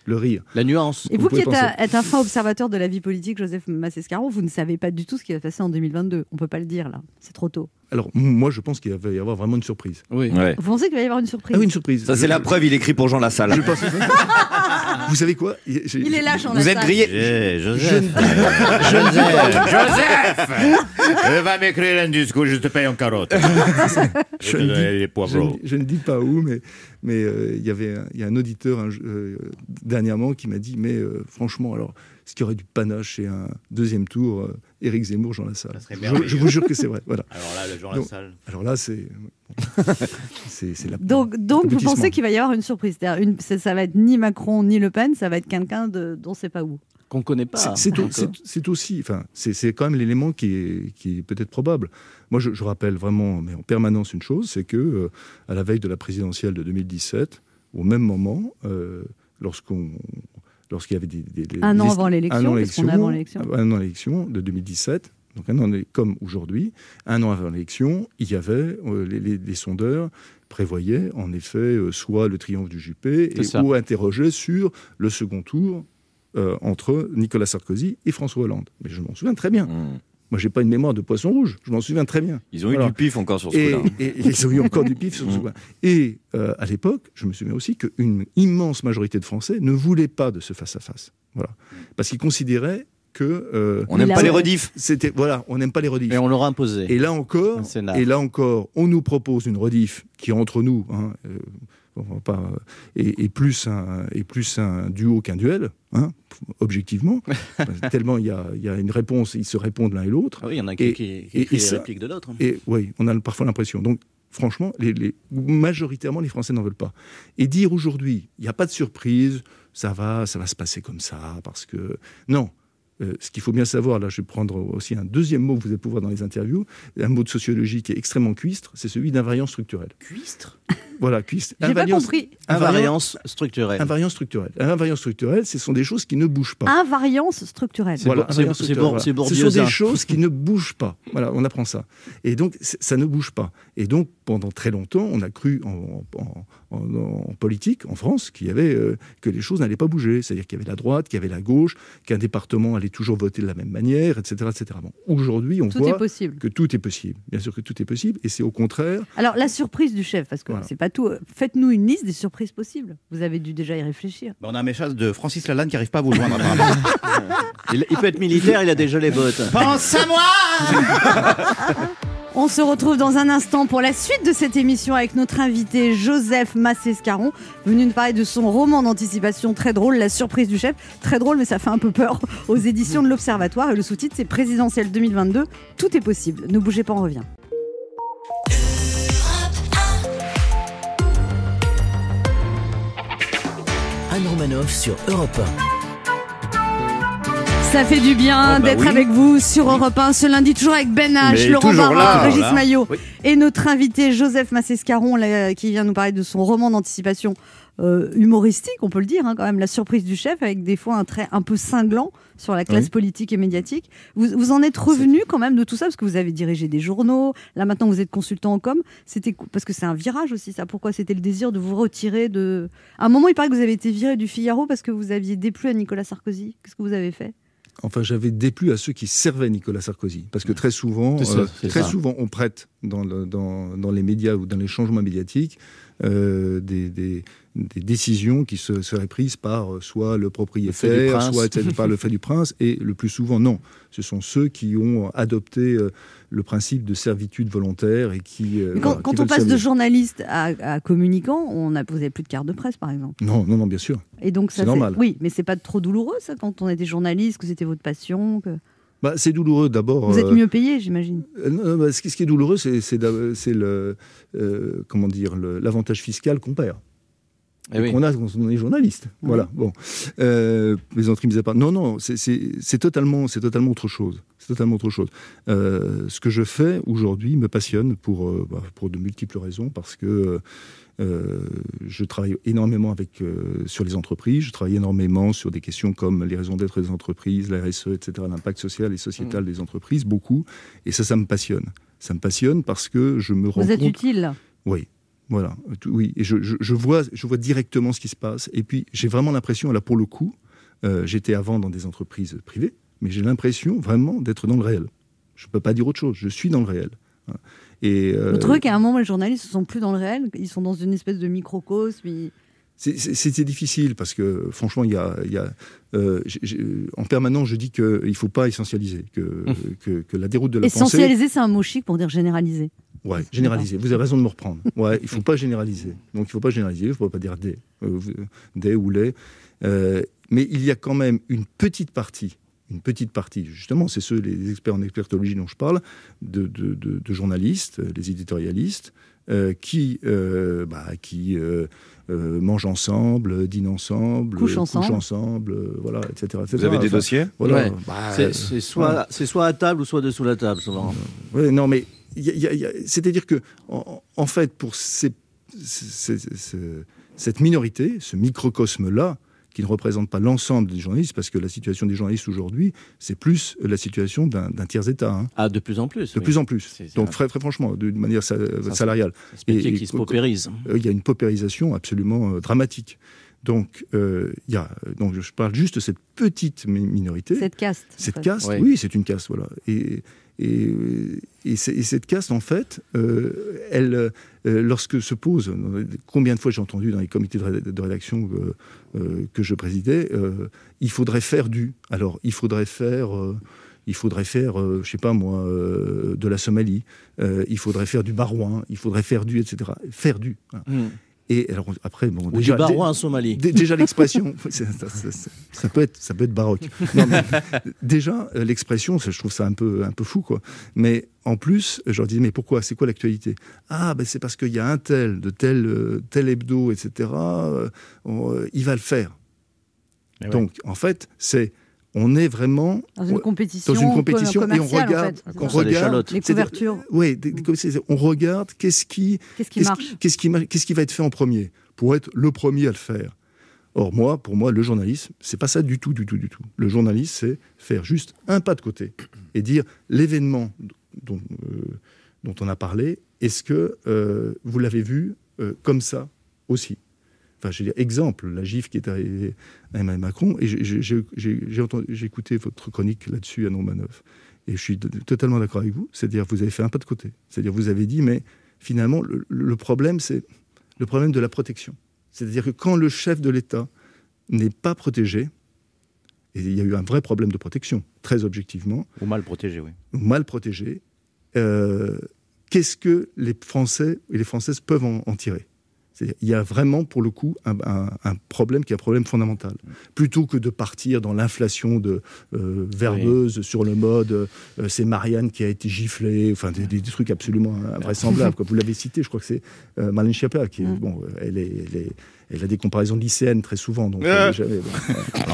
Le rire. La nuance. Et Vous vous qui êtes, êtes un fin observateur de la vie politique, Joseph Massescaron, vous ne savez pas du tout ce qui va se passer en 2022. On peut pas le dire là, c'est trop tôt. Alors, moi, je pense qu'il va y avoir vraiment une surprise. Oui. Ouais. Vous pensez qu'il va y avoir une surprise Ah oui, une surprise. Ça, c'est Je- la preuve, il écrit pour Jean Lassalle. Je pense Vous savez quoi? Il est lâche en Vous êtes grillé. Ne dis pas- je Joseph Va m'écrire un discours, je te paye en carotte. je ne dis- les je, je ne dis pas où, mais mais euh, il y avait un, il y a un auditeur un- euh, dernièrement qui m'a dit mais euh, franchement alors ce qui aurait du panache chez un deuxième tour euh, Éric Zemmour Jean Lassalle. Je, je vous jure que c'est vrai. Voilà. Alors là, le Jean Donc, Lassalle. Alors là c'est c'est c'est la Donc, donc vous pensez qu'il va y avoir une surprise? C'est-à-dire une- ça, ça va être ni Macron ni Le Pen, ça va être quelqu'un de, dont c'est pas où? Qu'on connaît pas. C'est- C'est au- encore. c'est- c'est aussi, enfin, c'est c'est quand même l'élément qui est, qui est peut-être probable. Moi, je, je rappelle vraiment, mais en permanence, une chose, c'est que euh, à la veille de la présidentielle de 2017, au même moment, euh, lorsqu'on, lorsqu'il y avait des, des- des- Un an avant l'élection, un an parce qu'on est avant l'élection. un an l'élection de 2017. Donc un an comme aujourd'hui, un an avant l'élection, il y avait euh, les, les- les sondeurs prévoyaient en effet euh, soit le triomphe du Juppé et, ça. ou interrogeaient sur le second tour euh, entre Nicolas Sarkozy et François Hollande. Mais je m'en souviens très bien. Mmh. Moi, j'ai pas une mémoire de poisson rouge. Je m'en souviens très bien. Ils ont eu du pif encore sur ce Et, coup-là. et- et ils ont eu encore du pif sur ce Mm. point. Et euh, à l'époque, je me souviens aussi qu'une immense majorité de Français ne voulaient pas de ce face-à-face. Voilà. Parce qu'ils considéraient que euh, On n'aime pas les rediffs. c'était voilà, on n'aime pas les rediffs. Et on l'aura imposé. Et là encore, et là encore, on nous propose une rediff qui entre nous hein, euh, pas, euh, est plus un, est plus un duo qu'un duel, hein, objectivement. tellement il y a, il y a une réponse, ils se répondent l'un et l'autre. Ah oui, il y en a qui, Et- qui, qui et- écrit et les ça- répliques de l'autre. Et oui, on a parfois l'impression. Donc, franchement, les, les- majoritairement, les Français n'en veulent pas. Et dire aujourd'hui, il n'y a pas de surprise, ça va, ça va se passer comme ça, parce que non. Euh, ce qu'il faut bien savoir, là, je vais prendre aussi un deuxième mot que vous allez pouvoir dans les interviews, un mot de sociologie qui est extrêmement cuistre, c'est celui d'invariance structurelle. Cuistre? Voilà, cuistre. J'ai pas Invariance- compris. Invariance structurelle. Invariance structurelle. Invariance structurelle, ce sont des choses qui ne bougent pas. Invariance structurelle. C'est Voilà, c'est- voilà. Ce sont des choses qui ne bougent pas. Voilà, on apprend ça. Et donc, ça ne bouge pas. Et donc, pendant très longtemps, on a cru en, en- en- en politique, en France, qu'il y avait, euh, que les choses n'allaient pas bouger. C'est-à-dire qu'il y avait la droite, qu'il y avait la gauche, qu'un département allait toujours voter de la même manière, etc. etc. Bon, Aujourd'hui, on Tout voit est possible. que tout est possible. Bien sûr que tout est possible. Et c'est au contraire Alors, la surprise du chef, parce que Voilà. c'est pas tout. Faites-nous une liste des surprises possibles. Vous avez dû déjà y réfléchir. Bah, on a un message de Francis Lalanne qui n'arrive pas à vous joindre. Il, il peut être militaire, il a déjà les bottes. Pense à moi On se retrouve dans un instant pour la suite de cette émission avec notre invité Joseph Massescaron, venu nous parler de son roman d'anticipation très drôle, La surprise du chef. Très drôle, mais ça fait un peu peur aux éditions de l'Observatoire. Et le sous-titre, c'est Présidentiel 2022. Tout est possible. Ne bougez pas, on revient. Anne Romanoff sur Europe Ça fait du bien Oh bah d'être oui. avec vous sur Europe 1 ce lundi, toujours avec Ben H, Mais Laurent Barra, Régis là. Maillot Oui. et notre invité Joseph Massescaron là, qui vient nous parler de son roman d'anticipation euh, humoristique, on peut le dire, hein, quand même, La surprise du chef, avec des fois un trait un peu cinglant sur la classe Oui. politique et médiatique. Vous, vous en êtes revenu quand même de tout ça, parce que vous avez dirigé des journaux, là maintenant vous êtes consultant en com. C'était parce que c'est un virage aussi, ça. Pourquoi c'était le désir de vous retirer de. À un moment, il paraît que vous avez été viré du Figaro parce que vous aviez déplu à Nicolas Sarkozy. Qu'est-ce que vous avez fait? Enfin, j'avais déplu à ceux qui servaient Nicolas Sarkozy. Parce que très souvent, C'est ça, euh, c'est très ça. souvent on prête dans, le- dans, dans les médias ou dans les changements médiatiques euh, des, des- des décisions qui se, seraient prises par euh, soit le propriétaire, soit par le fait du prince. Et le plus souvent, non. Ce sont ceux qui ont adopté le principe de servitude volontaire et qui. euh, quand, voilà, quand qui on passe de journaliste à, à communicant, on a, vous n'avez plus de carte de presse, par exemple. Non, non, non, bien sûr. Et donc ça C'est normal. Oui, mais c'est pas trop douloureux ça quand on était journaliste, que c'était votre passion, que Bah, c'est douloureux d'abord. vous êtes euh, mieux payé, j'imagine. Euh, non, bah, ce, qui, ce qui est douloureux, c'est c'est le euh, comment dire le- l'avantage fiscal qu'on perd. Oui. qu'on a quand on est journaliste. Voilà. Bon, euh, mises à part. Non, non, c'est- totalement, c'est totalement autre chose. C'est totalement autre chose. Euh, ce que je fais aujourd'hui me passionne pour euh, bah, pour de multiples raisons parce que euh, je travaille énormément avec euh, sur les entreprises. Je travaille énormément sur des questions comme les raisons d'être des entreprises, la RSE, etc., l'impact social et sociétal Mmh. des entreprises, beaucoup. Et ça, ça me passionne. Ça me passionne parce que je me rends Vous êtes compte. utile. Oui, voilà. Tout- Oui, et je, je- je vois, je vois directement ce qui se passe. Et puis, j'ai vraiment l'impression, là, pour le coup, euh, j'étais avant dans des entreprises privées, mais j'ai l'impression vraiment d'être dans le réel. Je ne peux pas dire autre chose. Je suis dans le réel. Hein. Et euh, Vous trouvez qu'à un moment, les journalistes ne sont plus dans le réel Ils sont dans une espèce de microcosme ils- c'était difficile parce que, franchement, il y a, il y a, euh, en permanence, je dis qu'il ne faut pas essentialiser, que, que, que la déroute de la pensée. Essentialiser, c'est un mot chic pour dire généraliser. Ouais, généraliser. Vous avez raison de me reprendre. Ouais, il faut pas généraliser. Donc il faut pas généraliser. Il faut pas dire des, euh, des ou les. Euh, mais il y a quand même une petite partie, une petite partie. Justement, c'est ceux les experts en expertologie dont je parle, de, de- de- journalistes, les éditorialistes, qui, euh, bah, qui euh, euh, mangent ensemble, dînent ensemble, Couchent euh, ensemble. ensemble, euh, voilà, etc., etc. Vous avez des Enfin, dossiers Voilà. Ouais. Bah, C'est c'est soit, c'est soit à table ou soit dessous la table, souvent. Ouais, non, mais il y a- il y a- il y a- c'est-à-dire que, en, en fait, pour ces- ces- ces- ces- cette minorité, ce microcosme-là, qui ne représente pas l'ensemble des journalistes, parce que la situation des journalistes aujourd'hui, c'est plus la situation d'un tiers-État, hein, Ah, de plus en plus. de oui. plus en plus. Donc, très, très franchement, d'une manière salariale. C'est métier et- qui se paupérise. Euh, il y a une paupérisation absolument euh, dramatique. Donc, euh, il y a, donc, je parle juste de cette petite mi- minorité. Cette caste. en Cette fait. caste, oui, c'est une caste, voilà. Et, et, et c'est- et cette caste, en fait, euh, elle, euh, lorsque se pose, combien de fois j'ai entendu dans les comités de, ré- de rédaction que, euh, que je présidais, euh, il faudrait faire du. Alors, il faudrait faire. euh, il faudrait faire, euh, je sais pas moi, euh, de la Somalie. euh, il faudrait faire du barouin. Il faudrait faire du, etc. Faire du. voilà. Hmm. Et alors après, bon, Ou du déjà, barouin en Somalie. Dé- Déjà l'expression, ça, ça- ça- ça peut être, ça peut être baroque. Non, mais déjà euh, l'expression, je trouve ça un peu, un peu fou, quoi. Mais en plus, je leur disais, mais pourquoi C'est quoi l'actualité? Ah, ben c'est parce qu'il y a un tel de tel, euh, tel hebdo, etc. euh, on, euh, il va le faire. Eh ouais. Donc, en fait, c'est, on est vraiment Dans une compétition, dans une compétition et on en regarde, fait. on regarde. Les couvertures. c'est- on regarde qu'est-ce qui, Qu'est-ce qui Qu'est-ce va être fait en premier pour être le premier à le faire Or, moi, pour moi, le journalisme, c'est pas ça du tout, du tout, du tout. Le journalisme, c'est faire juste un pas de côté et dire l'événement dont, euh, dont on a parlé, est-ce que euh, vous l'avez vu euh, comme ça aussi? Enfin, je veux dire, exemple, la gifle qui est arrivée à Emmanuel Macron, et j'ai- écouté votre chronique là-dessus à Non Manœuvre, et je suis totalement d'accord avec vous, c'est-à-dire vous avez fait un pas de côté. C'est-à-dire vous avez dit, mais finalement, le, le problème, c'est le problème de la protection. C'est-à-dire que quand le chef de l'État n'est pas protégé, et il y a eu un vrai problème de protection, très objectivement, Ou mal protégé, oui. ou mal protégé, euh, qu'est-ce que les Français et les Françaises peuvent en, en tirer? Il y a vraiment, pour le coup, un, un- un problème qui est un problème fondamental. Plutôt que de partir dans l'inflation de euh, verbeuse sur le mode euh, c'est Marianne qui a été giflée, enfin des, des trucs absolument invraisemblables. quoi. Vous l'avez cité, je crois que c'est euh, Marlène Schiappa qui Mm. bon, elle, est, elle, est- elle a des comparaisons lycéennes très souvent, donc elle est jamais-.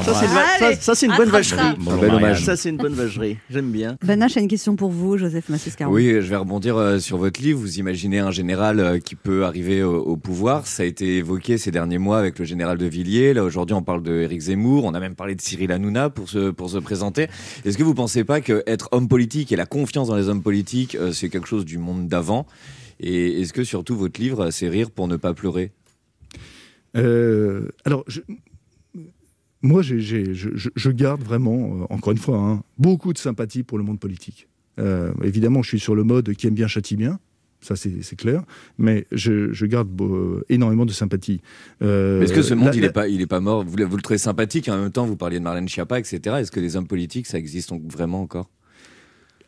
Ça, c'est une, ça- ça, bonne ça. vacherie. Ça, c'est une bonne vacherie. J'aime bien. H a une question pour vous, Joseph Massescaron. Oui, je vais rebondir euh, sur votre livre. Vous imaginez un général euh, qui peut arriver au, au pouvoir. Ça a été évoqué ces derniers mois avec le général de Villiers. Là, aujourd'hui, on parle de Éric Zemmour. On a même parlé de Cyril Hanouna pour se, pour se présenter. Est-ce que vous pensez pas que être homme politique et la confiance dans les hommes politiques, euh, c'est quelque chose du monde d'avant? Et est-ce que surtout votre livre, c'est rire pour ne pas pleurer? Euh, alors, je- moi, je, je- je garde vraiment, euh, encore une fois, hein, beaucoup de sympathie pour le monde politique. Euh, évidemment, je suis sur le mode qui aime bien châtie bien. Ça, c'est clair. Mais je, je garde euh, énormément de sympathie. Euh, Est-ce que ce monde, la- il la- est pas, il est pas mort? Vous, le- vous le trouvez sympathique et en même temps, vous parliez de Marlène Schiappa, etc. Est-ce que les hommes politiques, ça existe donc vraiment encore?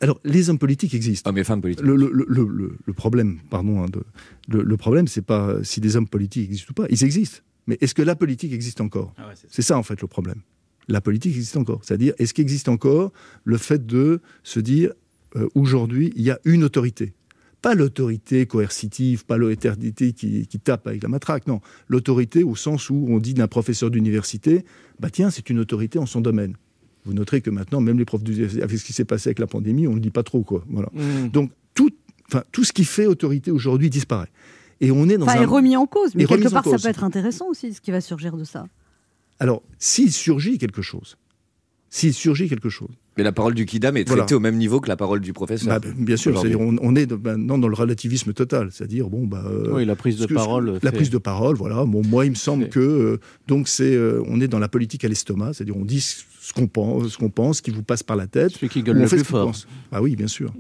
Alors, les hommes politiques existent. Hommes et femmes politiques. Le, le- le- le- le problème, pardon, hein, de- le, le problème, c'est pas si des hommes politiques existent ou pas. Ils existent. Mais est-ce que la politique existe encore? C'est ça, en fait, le problème. La politique existe encore. C'est-à-dire, est-ce qu'il existe encore le fait de se dire, euh, aujourd'hui, il y a une autorité? Pas l'autorité coercitive, pas l'autorité qui, qui tape avec la matraque, non. L'autorité au sens où on dit d'un professeur d'université, bah tiens, c'est une autorité en son domaine. Vous noterez que maintenant, même les profs d'université, avec ce qui s'est passé avec la pandémie, on ne le dit pas trop, quoi. Voilà. Donc, tout, enfin, tout ce qui fait autorité aujourd'hui disparaît. Et on est dans Enfin, un... est remis en cause, mais quelque part, ça peut être intéressant aussi, ce qui va surgir de ça. Alors, s'il surgit quelque chose, s'il surgit quelque chose, Mais la parole du Kidam est traitée Voilà. au même niveau que la parole du professeur. bah, bien sûr, on, on est maintenant dans le relativisme total, c'est-à-dire bon bah euh, Oui, la prise de que- parole. la fait- prise de parole, voilà. Bon, moi, il me semble que euh, donc c'est euh, on est dans la politique à l'estomac, c'est-à-dire on dit ce qu'on pense, ce qu'on pense, ce qui vous passe par la tête. Celui qui gueule on le fait plus ce fort. pense. Ah oui, bien sûr.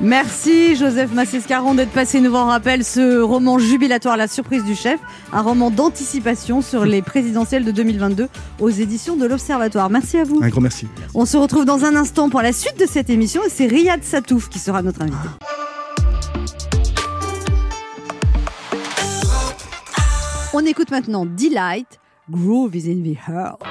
Merci Joseph Massescaron d'être passé nous voir en rappel ce roman jubilatoire La surprise du chef, un roman d'anticipation sur les présidentielles de 2022 aux éditions de l'Observatoire. Merci à vous. Un grand merci. On se retrouve dans un instant pour la suite de cette émission et c'est Riyad Satouf qui sera notre invité. On écoute maintenant Delight, Groove is in the Heart.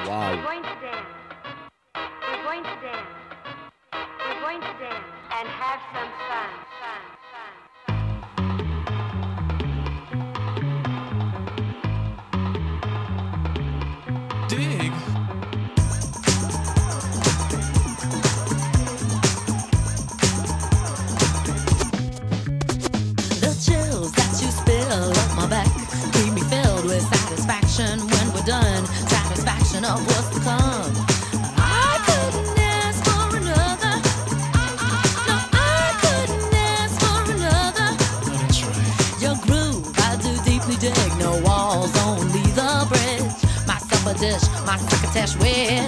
When we're done. Satisfaction of what's to come. my cricketesh with.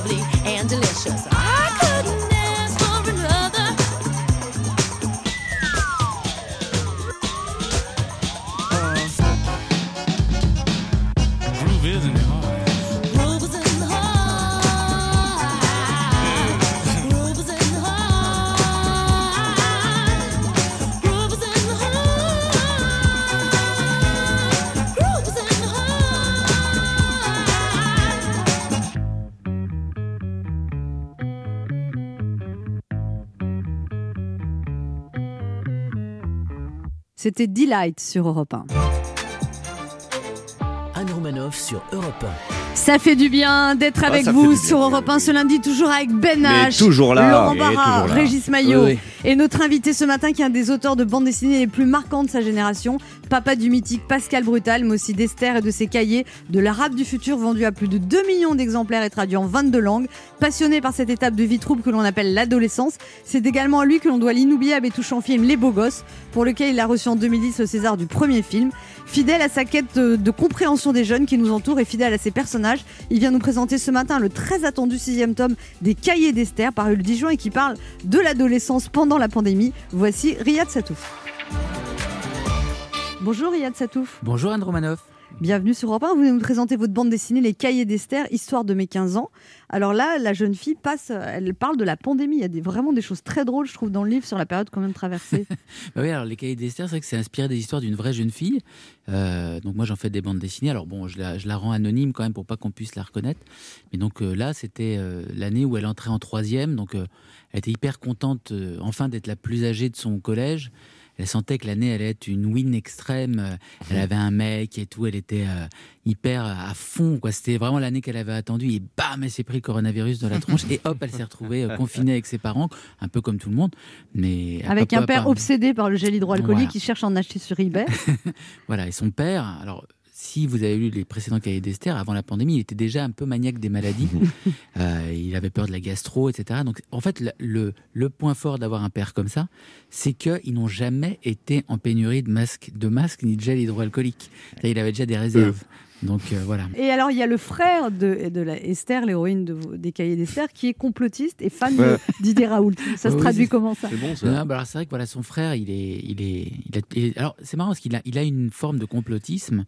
C'était Delight sur Europe 1. Anne Romanoff sur Europe Ça fait du bien d'être Ah, avec vous sur Europe 1 ce lundi, toujours avec Ben H, toujours là, Laurent Barra, toujours là. Régis Maillot Oui, et notre invité ce matin qui est un des auteurs de bandes dessinées les plus marquantes de sa génération, papa du mythique Pascal Brutal, mais aussi d'Esther et de ses cahiers, de l'arabe du futur vendu à plus de 2 millions d'exemplaires et traduit en 22 langues. Passionné par cette étape de vie trouble que l'on appelle l'adolescence, c'est également à lui que l'on doit l'inoubliable et touchant film Les Beaux Gosses, pour lequel il a reçu en 2010 le César du premier film. Fidèle à sa quête de, compréhension des jeunes qui nous entourent et fidèle à ses personnages, il vient nous présenter ce matin le très attendu sixième tome des Cahiers d'Esther, paru le 10 juin et qui parle de l'adolescence pendant la pandémie. Voici Riyad Satouf. Bonjour Riyad Satouf. Bonjour Anne Romanoff. Bienvenue sur Europe 1. Vous venez nous présenter votre bande dessinée Les Cahiers d'Esther, histoire de mes 15 ans. Alors là, la jeune fille passe, elle parle de la pandémie. Il y a des, vraiment des choses très drôles, je trouve, dans le livre sur la période qu'on vient de traverser. Bah oui, alors les cahiers d'Esther, c'est vrai que c'est inspiré des histoires d'une vraie jeune fille. Euh, donc moi, j'en fais des bandes dessinées. Alors bon, je la, je la rends anonyme quand même pour pas qu'on puisse la reconnaître. Mais donc euh, là, c'était euh, l'année où elle entrait en troisième. Donc elle était hyper contente, enfin, d'être la plus âgée de son collège. Elle sentait que l'année allait être une win extrême. Euh, Elle avait un mec et tout. Elle était euh, hyper à fond. quoi. C'était vraiment l'année qu'elle avait attendue. Et bam, elle s'est pris le coronavirus dans la tronche. et hop, elle s'est retrouvée euh, confinée avec ses parents, un peu comme tout le monde. Mais Avec un père obsédé par le gel hydroalcoolique Voilà. qui cherche à en acheter sur eBay. Voilà, et son père, alors si vous avez lu les précédents cahiers d'Esther, avant la pandémie, il était déjà un peu maniaque des maladies. Euh, il avait peur de la gastro, etc. Donc en fait, le, point fort d'avoir un père comme ça, c'est qu'ils n'ont jamais été en pénurie de masques, de masques ni de gel hydroalcoolique. Là, il avait déjà des réserves. Donc euh, voilà. Et alors, il y a le frère de, de la Esther, l'héroïne de des Cahiers d'Esther, qui est complotiste et fan Ouais. Didier Raoult. Ça se Oui, traduit c'est- comment ça Non, bah alors c'est vrai que voilà, son frère, il est, il est, il a- il est- alors c'est marrant parce qu'il a, il a une forme de complotisme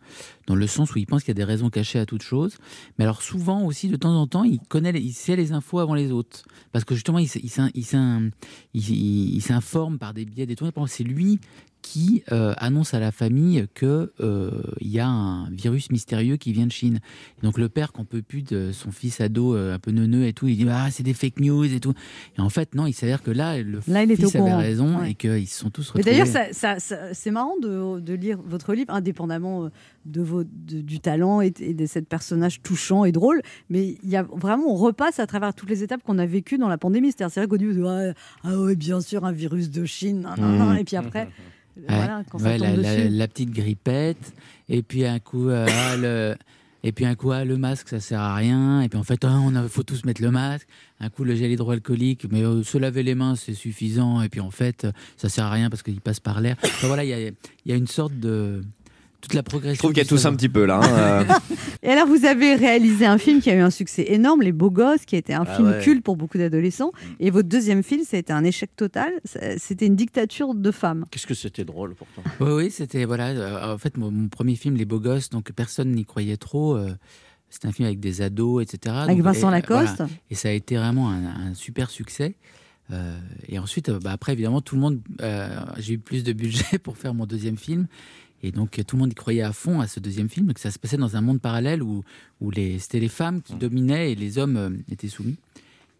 dans le sens où il pense qu'il y a des raisons cachées à toute chose. Mais alors souvent aussi, de temps en temps, il connaît, il sait les infos avant les autres parce que justement, il, s'in- il, s'in- il, s'in- il- il- il s'informe par des biais détournés. Par exemple, c'est lui qui euh, annonce à la famille que euh, y a un virus mystérieux qui vient de Chine. Et donc le père qu'on peut plus de son fils ado euh, un peu neuneux et tout, il dit ah c'est des fake news et tout. Et en fait non, il s'avère que là le Là, il fils avait raison Ouais. et qu'ils se sont tous Mais retrouvés. d'ailleurs, ça, ça- ça- c'est marrant de, de lire votre livre, indépendamment euh, de vos, de- du talent et, et de cette personnage touchant et drôle. Mais il y a vraiment, on repasse à travers toutes les étapes qu'on a vécues dans la pandémie. C'est-à-dire, c'est vrai qu'au début, ah, ah ouais, bien sûr, un virus de Chine, nan, nan, nan. Mhm. et puis après, voilà, quand ça ouais, tombe la, dessus. la- la petite grippette, et puis un coup, euh, ah, le, et puis un coup, ah, le masque, ça sert à rien, et puis en fait, ah, on a, faut tous mettre le masque, un coup, le gel hydroalcoolique, mais euh, se laver les mains, c'est suffisant, et puis en fait, euh, ça sert à rien parce qu'il passe par l'air. Enfin, voilà, il y a, il y a une sorte de toute la progression. Je trouve qu'il y a tous un petit peu là. hein, euh. Et alors, vous avez réalisé un film qui a eu un succès énorme, Les Beaux Gosses, qui a été un Ah film ouais. culte pour beaucoup d'adolescents. Et votre deuxième film, ça a été un échec total. C'était une dictature de femmes. Qu'est-ce que c'était drôle pourtant. Oui, oui, c'était voilà. euh, en fait, mon, mon premier film, Les Beaux Gosses, donc personne n'y croyait trop. euh, c'était un film avec des ados, etc. Avec Donc, Vincent et, euh, Lacoste. voilà. Et ça a été vraiment un, un super succès. Euh, et ensuite, bah, après, évidemment, tout le monde, euh, j'ai eu plus de budget pour faire mon deuxième film. Et donc, euh, tout le monde y croyait à fond à ce deuxième film. Donc, ça se passait dans un monde parallèle où, où les, c'était les femmes qui dominaient et les hommes euh, étaient soumis.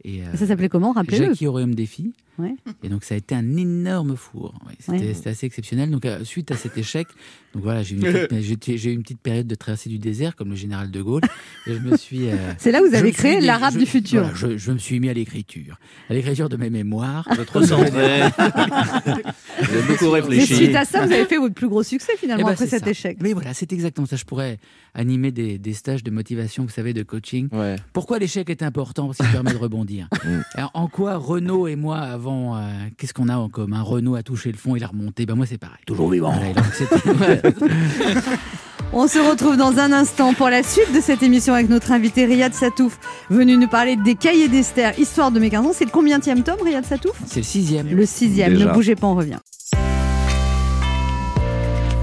Et, euh, Ça s'appelait comment Rappelez-le? Jackie au royaume des filles. Ouais. Et donc ça a été un énorme four. Ouais, c'était, Ouais. assez exceptionnel. Donc euh, suite à cet échec, donc voilà, j'ai eu eu une petite période de traversée du désert comme le général de Gaulle. Et je me suis. euh, C'est là où vous avez créé l'arabe du futur. voilà, je, je me suis mis à l'écriture, à l'écriture de mes mémoires. Vous êtes recentré. Vous avez beaucoup Et réfléchi. suite à ça, vous avez fait votre plus gros succès finalement Eh ben, après cet ça. échec. Mais voilà, c'est exactement ça. Je pourrais animer des, des stages de motivation, vous savez, de coaching. Ouais. Pourquoi l'échec est important? Parce qu'il permet de rebondir. Alors, en quoi Renault et moi euh, Qu'est-ce qu'on a en commun? Renault a touché le fond, il a remonté. Ben moi, c'est pareil. Toujours vivant. Donc, On se retrouve dans un instant pour la suite de cette émission avec notre invité Riyad Satouf, venu nous parler des cahiers d'Esther, histoire de mes 15 ans. C'est le combienième tome, Riyad Satouf? C'est le sixième. Le sixième. Déjà. Ne bougez pas, on revient.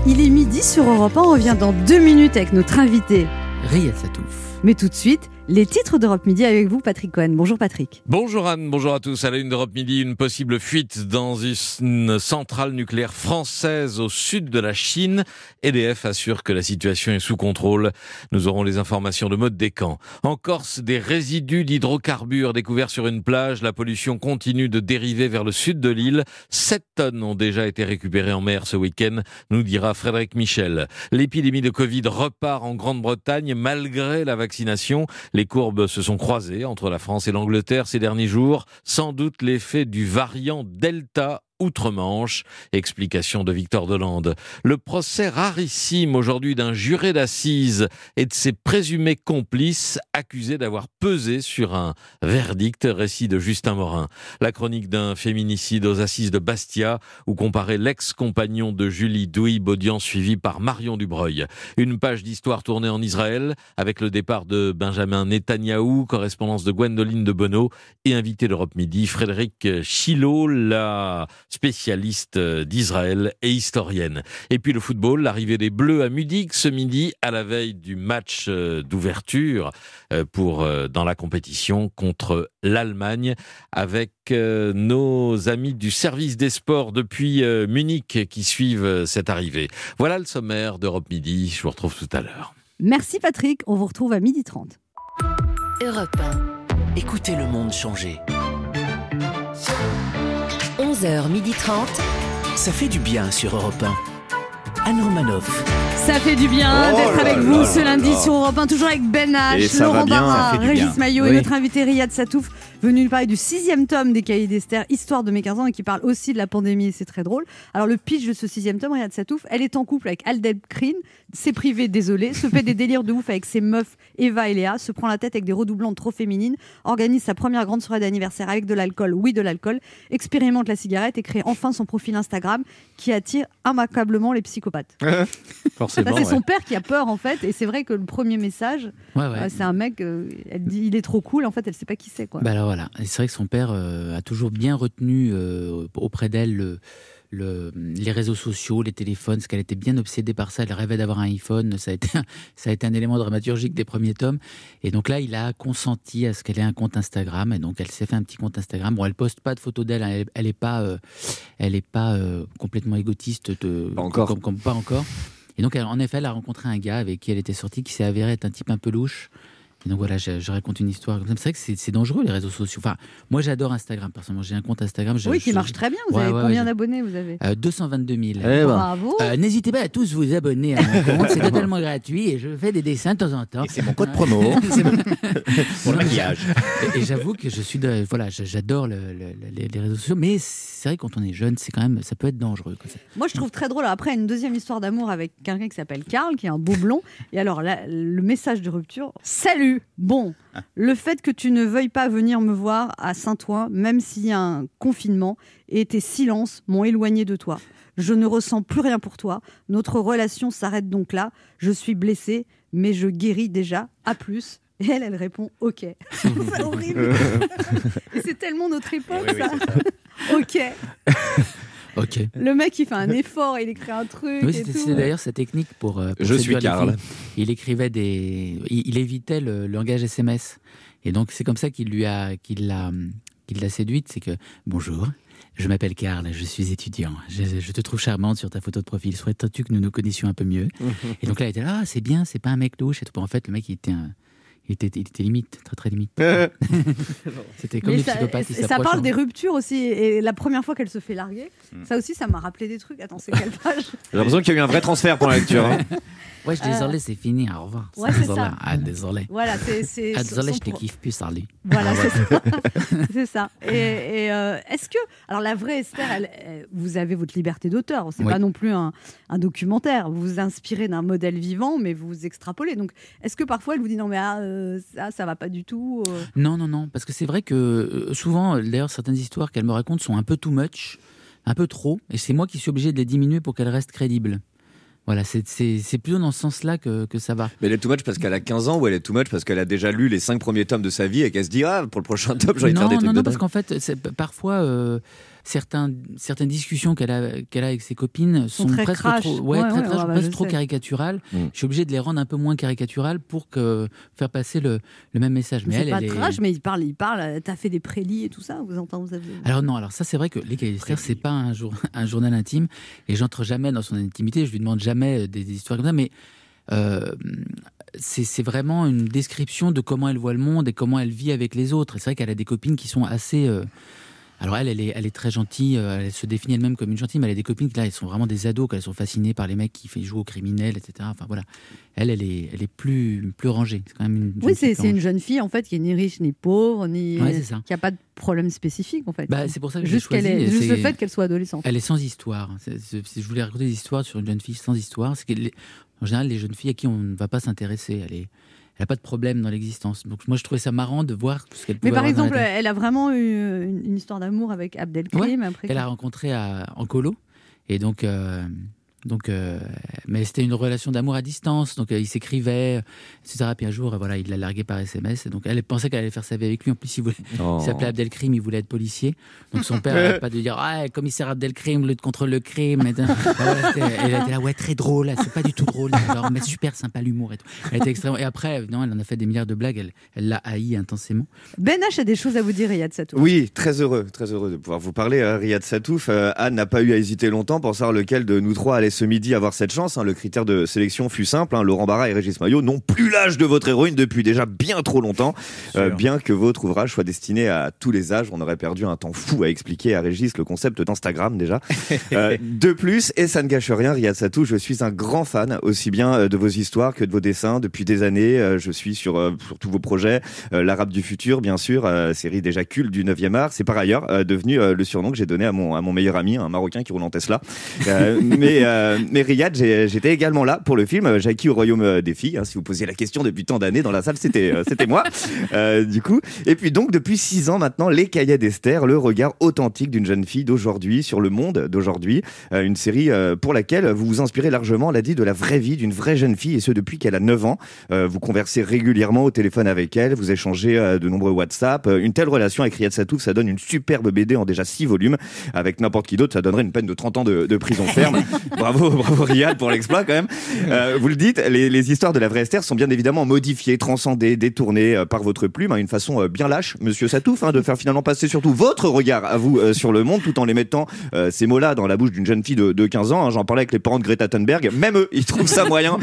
Il est midi sur Europe 1. On revient dans deux minutes avec notre invité. Riyad Satouf. Mais tout de suite, les titres d'Europe Midi avec vous, Patrick Cohen. Bonjour Patrick. Bonjour Anne, bonjour à tous. À la une d'Europe Midi, une possible fuite dans une centrale nucléaire française au sud de la Chine. EDF assure que la situation est sous contrôle. Nous aurons les informations de Mode Descamps. En Corse, des résidus d'hydrocarbures découverts sur une plage. La pollution continue de dériver vers le sud de l'île. Sept tonnes ont déjà été récupérées en mer ce week-end, nous dira Frédéric Michel. L'épidémie de Covid repart en Grande-Bretagne malgré la vaccination. Courbes se sont croisées entre la France et l'Angleterre ces derniers jours. Sans doute l'effet du variant Delta outre-Manche. Explication de Victor Delande. Le procès rarissime aujourd'hui d'un juré d'assises et de ses présumés complices accusés d'avoir pesé sur un verdict, récit de Justin Morin. La chronique d'un féminicide aux assises de Bastia où comparait l'ex-compagnon de Julie Douib, audience suivie par Marion Dubreuil. Une page d'histoire tournée en Israël avec le départ de Benjamin Netanyahou, correspondance de Gwendoline de Bonneau et invité d'Europe Midi, Frédéric Chilot, la spécialiste d'Israël et historienne. Et puis le football, l'arrivée des Bleus à Munich ce midi à la veille du match euh, d'ouverture euh, pour euh, dans la compétition contre l'Allemagne avec euh, nos amis du service des sports depuis euh, Munich qui suivent euh, cette arrivée. Voilà le sommaire d'Europe Midi. Je vous retrouve tout à l'heure. Merci Patrick. On vous retrouve à 12h30. Europe Écoutez le monde changer. 1. 11h30. Ça fait du bien sur Europe 1. Anne Romanoff. Ça fait du bien Oh d'être avec vous ce lundi là. sur Europe 1, toujours avec Ben H, Laurent Barra, Régis. Maillot et notre invité Riyad Satouf, venu nous parler du sixième tome des Cahiers d'Esther, Histoire de mes 15 ans, et qui parle aussi de la pandémie, et c'est très drôle. Alors le pitch de ce sixième tome, Riyad Satouf, elle est en couple avec Aldel Krin, c'est privé, désolé, se fait des délires de ouf avec ses meufs Eva et Léa, se prend la tête avec des redoublantes trop féminines, organise sa première grande soirée d'anniversaire avec de l'alcool, oui de l'alcool, expérimente la cigarette et crée enfin son profil Instagram qui attire immanquablement les psychopathes. Forcément. C'est ouais. son père qui a peur en fait, et c'est vrai que le premier message, Ouais, ouais. euh, c'est un mec, euh, elle dit il est trop cool, en fait elle sait pas qui c'est quoi. Bah alors voilà, c'est vrai que son père euh, a toujours bien retenu euh, auprès d'elle le, le- les réseaux sociaux, les téléphones, parce qu'elle était bien obsédée par ça. Elle rêvait d'avoir un iPhone. Ça a, été, un- ça a été un élément dramaturgique des premiers tomes. Et donc là, il a consenti à ce qu'elle ait un compte Instagram. Et donc elle s'est fait un petit compte Instagram. Bon, elle poste pas de photos d'elle. Elle, elle est pas, euh, elle est pas complètement égotiste. De, Pas encore. Comme, comme- pas encore. Et donc, elle- en effet, elle a rencontré un gars avec qui elle était sortie, qui s'est avéré être un type un peu louche. Et donc voilà, je, je raconte une histoire comme ça. C'est vrai que c'est- dangereux les réseaux sociaux. Enfin, moi j'adore Instagram personnellement. J'ai un compte Instagram. je- oui, qui je- marche très bien. Vous Ouais, avez ouais, combien d'abonnés vous avez euh, 222 000. Eh ben. Bravo. Euh, N'hésitez pas à tous vous abonner à mon compte, c'est totalement gratuit et je fais des dessins de temps en temps. C'est mon code promo. Pour le maquillage. Et, et j'avoue que je suis, de- voilà, j'adore le- le- les, les réseaux sociaux, mais c'est vrai que quand on est jeune, c'est quand même, ça peut être dangereux. quoi. Moi je trouve très drôle. Après une deuxième histoire d'amour avec quelqu'un qui s'appelle Karl, qui est un beau blond. Et alors là, le message de rupture Salut Bon, le fait que tu ne veuilles pas venir me voir à Saint-Ouen, même s'il y a un confinement, et tes silences m'ont éloigné de toi. Je ne ressens plus rien pour toi. Notre relation s'arrête donc là. Je suis blessée, mais je guéris déjà. À plus. Et elle, elle répond OK. c'est horrible. C'est tellement notre époque, oui, ça. OK. Ok. Le mec, il fait un effort, il écrit un truc. Oui, c'était d'ailleurs sa technique pour. euh, pour Je suis filles. Il écrivait des. Il, il évitait le langage SMS. Et donc, c'est comme ça qu'il lui a, qu'il l'a, qu'il l'a séduite. C'est que bonjour. Je m'appelle Karl, je suis étudiant. Je, je te trouve charmante sur ta photo de profil. Souhaites-tu que nous nous connaissions un peu mieux? Et donc là, il était là, ah, c'est bien, c'est pas un mec louche. Et tout. En fait, le mec, il était, un- il était, il était limite, très très limite. C'était comme Mais les ça, psychopathes ça s'approchent. parle des ruptures aussi. Et la première fois qu'elle se fait larguer, Hmm. ça aussi, ça m'a rappelé des trucs. Attends, c'est quelle page? J'ai l'impression qu'il y a eu un vrai transfert pour la lecture. hein. Ouais, je suis Euh, désolé, c'est fini, au revoir. ouais, c'est désolé. ça. Ah, désolé. Voilà, c'est- c'est Ah, désolé, je te pro- kiffe plus, salut. Voilà, Ah, c'est ouais. ça. c'est ça. Et, et, euh, est-ce que. Alors, la vraie Esther, elle- vous avez votre liberté d'auteur. C'est Oui. pas non plus un, un documentaire. Vous vous inspirez d'un modèle vivant, mais vous vous extrapolez. Donc, est-ce que parfois, elle vous dit non, mais ah, euh, ça, ça va pas du tout euh Non, non, non, parce que c'est vrai que euh, souvent, d'ailleurs, certaines histoires qu'elle me raconte sont un peu too much, un peu trop, et c'est moi qui suis obligé de les diminuer pour qu'elles restent crédibles. Voilà, c'est- plutôt dans ce sens-là que, que ça va. Mais elle est too much parce qu'elle a 15 ans ou elle est too much parce qu'elle a déjà lu les 5 premiers tomes de sa vie et qu'elle se dit Ah, pour le prochain tome, j'ai envie de non, faire des trucs non, non, parce qu'en fait, parfois, euh, certains, certaines discussions qu'elle a, qu'elle a avec ses copines sont, très presque crash. trop, ouais, Ouais, très ouais, trash, ouais, bah, presque trop caricaturales. Mm. Je suis obligé de les rendre un peu moins caricaturales pour que, faire passer le, le même message. Mais C'est elle, pas elle est- trash, mais il parle, il parle. euh, T'as fait des prélis et tout ça. Vous entendez vous avez... Alors non, alors ça c'est vrai que les cahiers d'Esther c'est pas un, jour, un journal intime et j'entre jamais dans son intimité, je lui demande jamais des, des histoires comme ça, mais euh, c'est vraiment une description de comment elle voit le monde et comment elle vit avec les autres. Et C'est vrai qu'elle a des copines qui sont assez. euh, alors elle, elle est, elle est très gentille, euh, elle se définit elle-même comme une gentille, mais elle a des copines qui là, elles sont vraiment des ados, qu'elles sont fascinées par les mecs qui jouent aux criminels, etc. Enfin voilà, elle, elle est, elle est plus, plus rangée. C'est quand même une. Oui, c'est une jeune fille en fait qui est ni riche ni pauvre, ni Ouais, c'est ça. qui a pas de problème spécifique en fait. Bah, c'est pour ça que juste est, le fait qu'elle soit adolescente. Elle est sans histoire. C'est- c'est- c'est- je voulais raconter des histoires sur une jeune fille sans histoire. C'est qu'elle est- en général, les jeunes filles à qui on ne va pas s'intéresser, elle est, elle n'a pas de problème dans l'existence. Donc moi, je trouvais ça marrant de voir ce qu'elle pouvait Mais par avoir exemple, elle a vraiment eu une, une histoire d'amour avec Abdelkrim. après Elle a rencontré à- en colo. Et donc, euh, donc euh, mais c'était une relation d'amour à distance. Donc, euh, ils s'écrivaient, etc. Puis un jour, euh, voilà, il l'a largué par SMS. Et donc, elle pensait qu'elle allait faire sa vie avec lui. En plus, il, voulait, Oh. il s'appelait Abdelkrim, il voulait être policier. Donc, son père n'arrête pas de dire Ah, commissaire Abdelkrim, lutte contre le crime. Et, ben, voilà, c'était- elle était là, ouais, très drôle. C'est pas du tout drôle. Genre, mais super sympa l'humour et tout. Elle était extrêmement. Et après, non, elle en a fait des milliards de blagues. Elle elle l'a haï intensément. Ben H a des choses à vous dire, Riyad Satou. Oui, très heureux, très heureux de pouvoir vous parler, euh, Riyad Satouf. Euh, Anne n'a pas eu à hésiter longtemps pour savoir lequel de nous trois allait ce midi avoir cette chance. hein. Le critère de sélection fut simple. hein. Laurent Barra et Régis Maillot n'ont plus l'âge de votre héroïne depuis déjà bien trop longtemps. Euh, bien que votre ouvrage soit destiné à tous les âges, on aurait perdu un temps fou à expliquer à Régis le concept d'Instagram déjà. Euh, de plus, et ça ne gâche rien, Riyad Satouf, je suis un grand fan aussi bien euh, de vos histoires que de vos dessins depuis des années. Je suis sur, sur tous vos projets. L'Arabe du futur, bien sûr, série déjà culte du 9e art. C'est par ailleurs devenu le surnom que j'ai donné à mon, à mon meilleur ami, un Marocain qui roule en Tesla. Mais, euh, mais Riyad, j'ai- j'étais également là pour le film euh, Jackie au royaume des filles. hein. si vous posiez la question depuis tant d'années dans la salle, c'était euh, c'était moi, euh, du coup. Et puis donc, depuis six ans maintenant, Les Cahiers d'Esther, le regard authentique d'une jeune fille d'aujourd'hui sur le monde d'aujourd'hui. Une série pour laquelle vous vous inspirez largement, l'a dit, de la vraie vie d'une vraie jeune fille, et ce depuis qu'elle a 9 ans. Vous conversez régulièrement au téléphone avec elle, vous échangez de nombreux WhatsApp. Une telle relation avec Riyad Satouf, ça donne une superbe BD en déjà 6 volumes. Avec n'importe qui d'autre, ça donnerait une peine de 30 ans de, prison ferme. bravo Riyad pour l'exploit quand même. Euh, vous le dites, les, les histoires de la vraie Esther sont bien évidemment modifiées, transcendées, détournées euh, par votre plume, hein, une façon euh, bien lâche, Monsieur Satouf, hein, de faire finalement passer surtout votre regard à vous euh, sur le monde, tout en les mettant euh, ces mots-là dans la bouche d'une jeune fille de, de 15 ans. hein. J'en parlais avec les parents de Greta Thunberg, même eux, ils trouvent ça moyen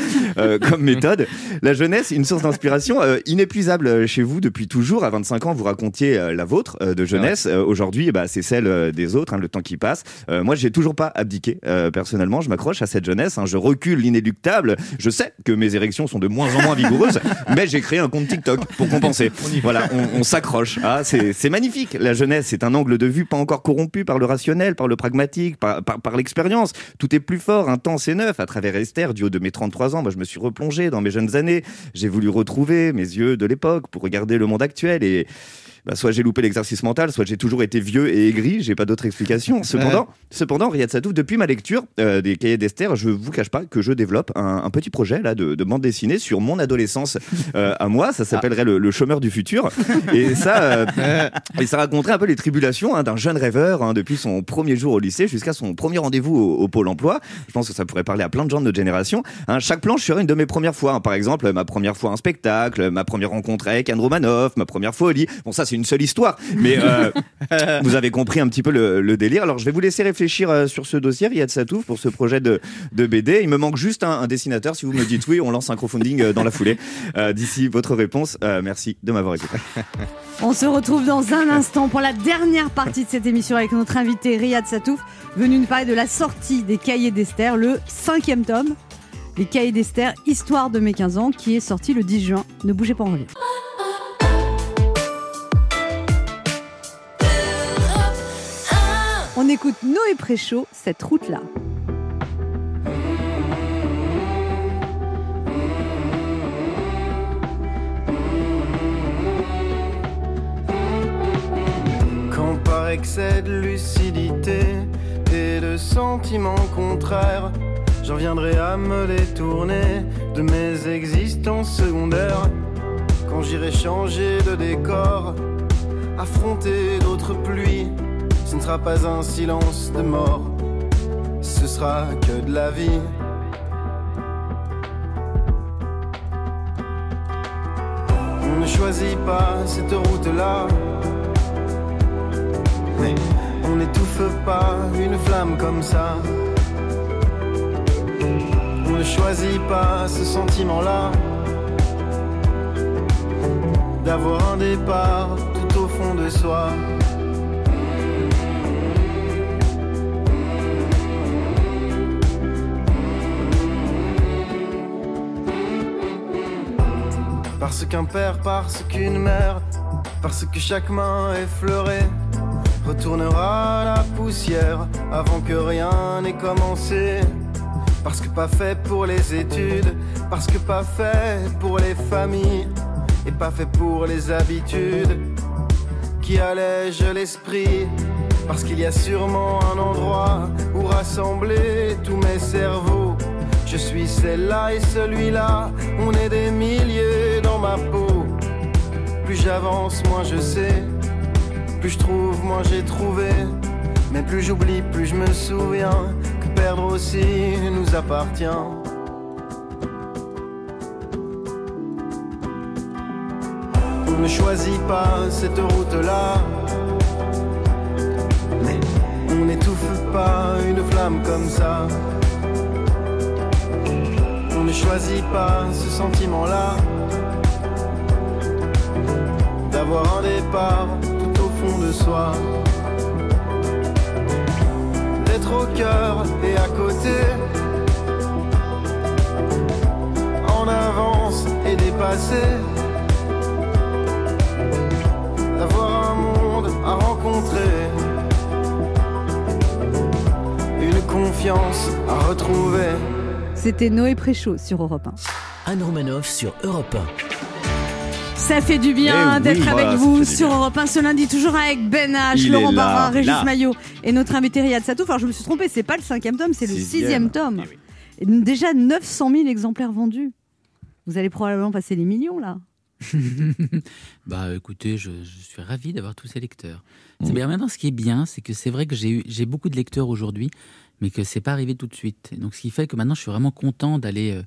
comme méthode. La jeunesse, une source d'inspiration inépuisable chez vous depuis toujours. À 25 ans, vous racontiez la vôtre de jeunesse. Aujourd'hui, bah, c'est celle des autres, hein, le temps qui passe. Moi, j'ai toujours pas abdiqué. personnellement, je m'accroche à cette jeunesse. hein. Je recule l'inéluctable. Je sais que mes érections sont de moins en moins vigoureuses, mais j'ai créé un compte TikTok pour compenser. Voilà, on, on s'accroche. Ah, c'est c'est magnifique. La jeunesse, c'est un angle de vue pas encore corrompu par le rationnel, par le pragmatique, par, par, par l'expérience. Tout est plus fort, intense et neuf. À travers Esther, du haut de mes 33 ans, moi, je me suis replongé dans mes jeunes années. J'ai voulu retrouver mes yeux de l'époque pour regarder le monde actuel et bah, soit j'ai loupé l'exercice mental, soit j'ai toujours été vieux et aigri. J'ai pas d'autre explication. Cependant, cependant, Riyad Satouf, depuis ma lecture euh, des cahiers d'Esther, je vous cache pas que je développe un, un petit projet là de, de bande dessinée sur mon adolescence euh, à moi. Ça s'appellerait le, le chômeur du futur. Et ça, euh, et ça raconterait un peu les tribulations hein, d'un jeune rêveur hein, depuis son premier jour au lycée jusqu'à son premier rendez-vous au, au pôle emploi. Je pense que ça pourrait parler à plein de gens de notre génération. Hein, chaque planche serait une de mes premières fois. hein. Par exemple, ma première fois un spectacle, ma première rencontre avec Anne Romanoff, ma première fois au lit. Bon, ça c'est une seule histoire, mais euh, vous avez compris un petit peu le, le délire. Alors je vais vous laisser réfléchir euh, sur ce dossier, Riyad Satouf, pour ce projet de, de BD. Il me manque juste un, un dessinateur. Si vous me dites oui, on lance un crowdfunding euh, dans la foulée. Euh, D'ici votre réponse, euh, merci de m'avoir écouté. On se retrouve dans un instant pour la dernière partie de cette émission avec notre invité Riyad Satouf, venu nous parler de la sortie des Cahiers d'Esther, le cinquième tome. Les Cahiers d'Esther, Histoire de mes 15 ans, qui est sorti le 10 juin. Ne bougez pas, on revient. On écoute Noé Préchaud, cette route-là. Quand par excès de lucidité et de sentiments contraires, j'en viendrai à me détourner de mes existences secondaires. Quand j'irai changer de décor, affronter d'autres pluies, ce ne sera pas un silence de mort, ce sera que de la vie. On ne choisit pas cette route-là. On n'étouffe pas une flamme comme ça. On ne choisit pas ce sentiment-là. D'avoir un départ tout au fond de soi. Parce qu'un père, parce qu'une mère, parce que chaque main effleurée retournera la poussière avant que rien n'ait commencé. Parce que pas fait pour les études, parce que pas fait pour les familles et pas fait pour les habitudes qui allègent l'esprit. Parce qu'il y a sûrement un endroit où rassembler tous mes cerveaux. Je suis celle-là et celui-là, on est des milliers dans ma peau. Plus j'avance, moins je sais. Plus je trouve, moins j'ai trouvé. Mais plus j'oublie, plus je me souviens que perdre aussi nous appartient. On ne choisit pas cette route-là. Mais on n'étouffe pas une flamme comme ça. Ne choisit pas ce sentiment-là. D'avoir un départ tout au fond de soi. D'être au cœur et à côté. En avance et dépassé. D'avoir un monde à rencontrer. Une confiance à retrouver. C'était Noé Préchaud sur Europe 1. Anne Romanoff sur Europe Ça fait du bien Eh oui, d'être voilà, avec vous sur bien. Europe 1 ce lundi, toujours avec Ben H, Il Laurent Barra, Régis là. Maillot et notre invité Riyad Satouf. Alors je me suis trompée, c'est pas le cinquième tome, c'est le Sixième. sixième tome. Et Déjà 900 000 exemplaires vendus. Vous allez probablement passer les millions là. Bah écoutez, je, je suis ravi d'avoir tous ces lecteurs. Mmh. C'est bien maintenant ce qui est bien, c'est que c'est vrai que j'ai eu j'ai beaucoup de lecteurs aujourd'hui, mais que c'est pas arrivé tout de suite. Et donc ce qui fait que maintenant je suis vraiment content d'aller euh,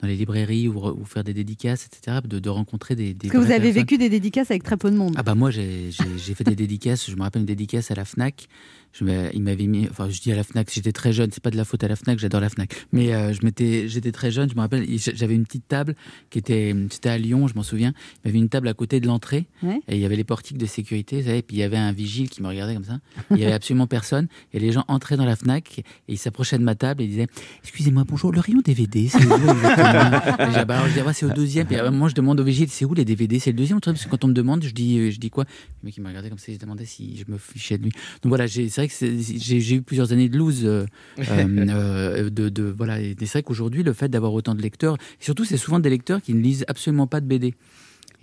dans les librairies ou, re- ou faire des dédicaces, etc., de, de rencontrer des, des Parce que vous avez personnes. vécu des dédicaces avec très peu de monde. Ah bah moi j'ai fait des dédicaces, je me rappelle une dédicace à la Fnac. Je il m'avait mis, enfin je dis à la Fnac, j'étais très jeune, c'est pas de la faute à la Fnac, j'adore la Fnac. Mais euh, je m'étais, j'étais très jeune, je me rappelle, et j'avais une petite table qui était, c'était à Lyon, je m'en souviens. Il y avait une table à côté de l'entrée Ouais. et il y avait les portiques de sécurité, vous savez, et puis il y avait un vigile qui me regardait comme ça. Il y avait absolument personne et les gens entraient dans la Fnac et ils s'approchaient de ma table et ils disaient, excusez-moi, bonjour, le rayon DVD, c'est où Et bah, je dis, Ah, bah, c'est au deuxième. Puis à un moment, je demande au vigile, c'est où les DVD C'est le deuxième Parce que quand on me demande, je dis, euh, je dis quoi? Le mec, il m'a regardé comme ça, il se demandait si je me fichais de lui. Donc voilà, j'ai- c'est vrai que j'ai eu plusieurs années de loose. euh, euh, euh, de, de- voilà, et c'est vrai qu'aujourd'hui, le fait d'avoir autant de lecteurs, et surtout, c'est souvent des lecteurs qui ne lisent absolument pas de BD.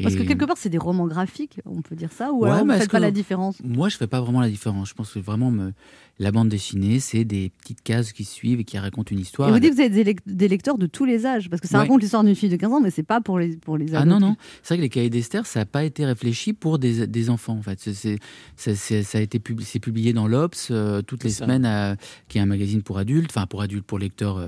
Parce que quelque part, c'est des romans graphiques, on peut dire ça, ou Ouais, alors vous ne faites pas que- la différence? Moi, je fais pas vraiment la différence. Je pense que vraiment, me- la bande dessinée, c'est des petites cases qui suivent et qui racontent une histoire. Et vous dites que vous êtes des, lec- des lecteurs de tous les âges, parce que ça Ouais. raconte l'histoire d'une fille de 15 ans, mais c'est pas pour les, pour les Ah non, non. C'est vrai que les cahiers d'Esther, ça n'a pas été réfléchi pour des, des enfants, en fait. C'est- c'est- c'est- c'est- ça a été pub- c'est publié dans l'Obs euh, toutes les ça. semaines, euh, qui est un magazine pour adultes, enfin pour adultes, pour lecteurs euh,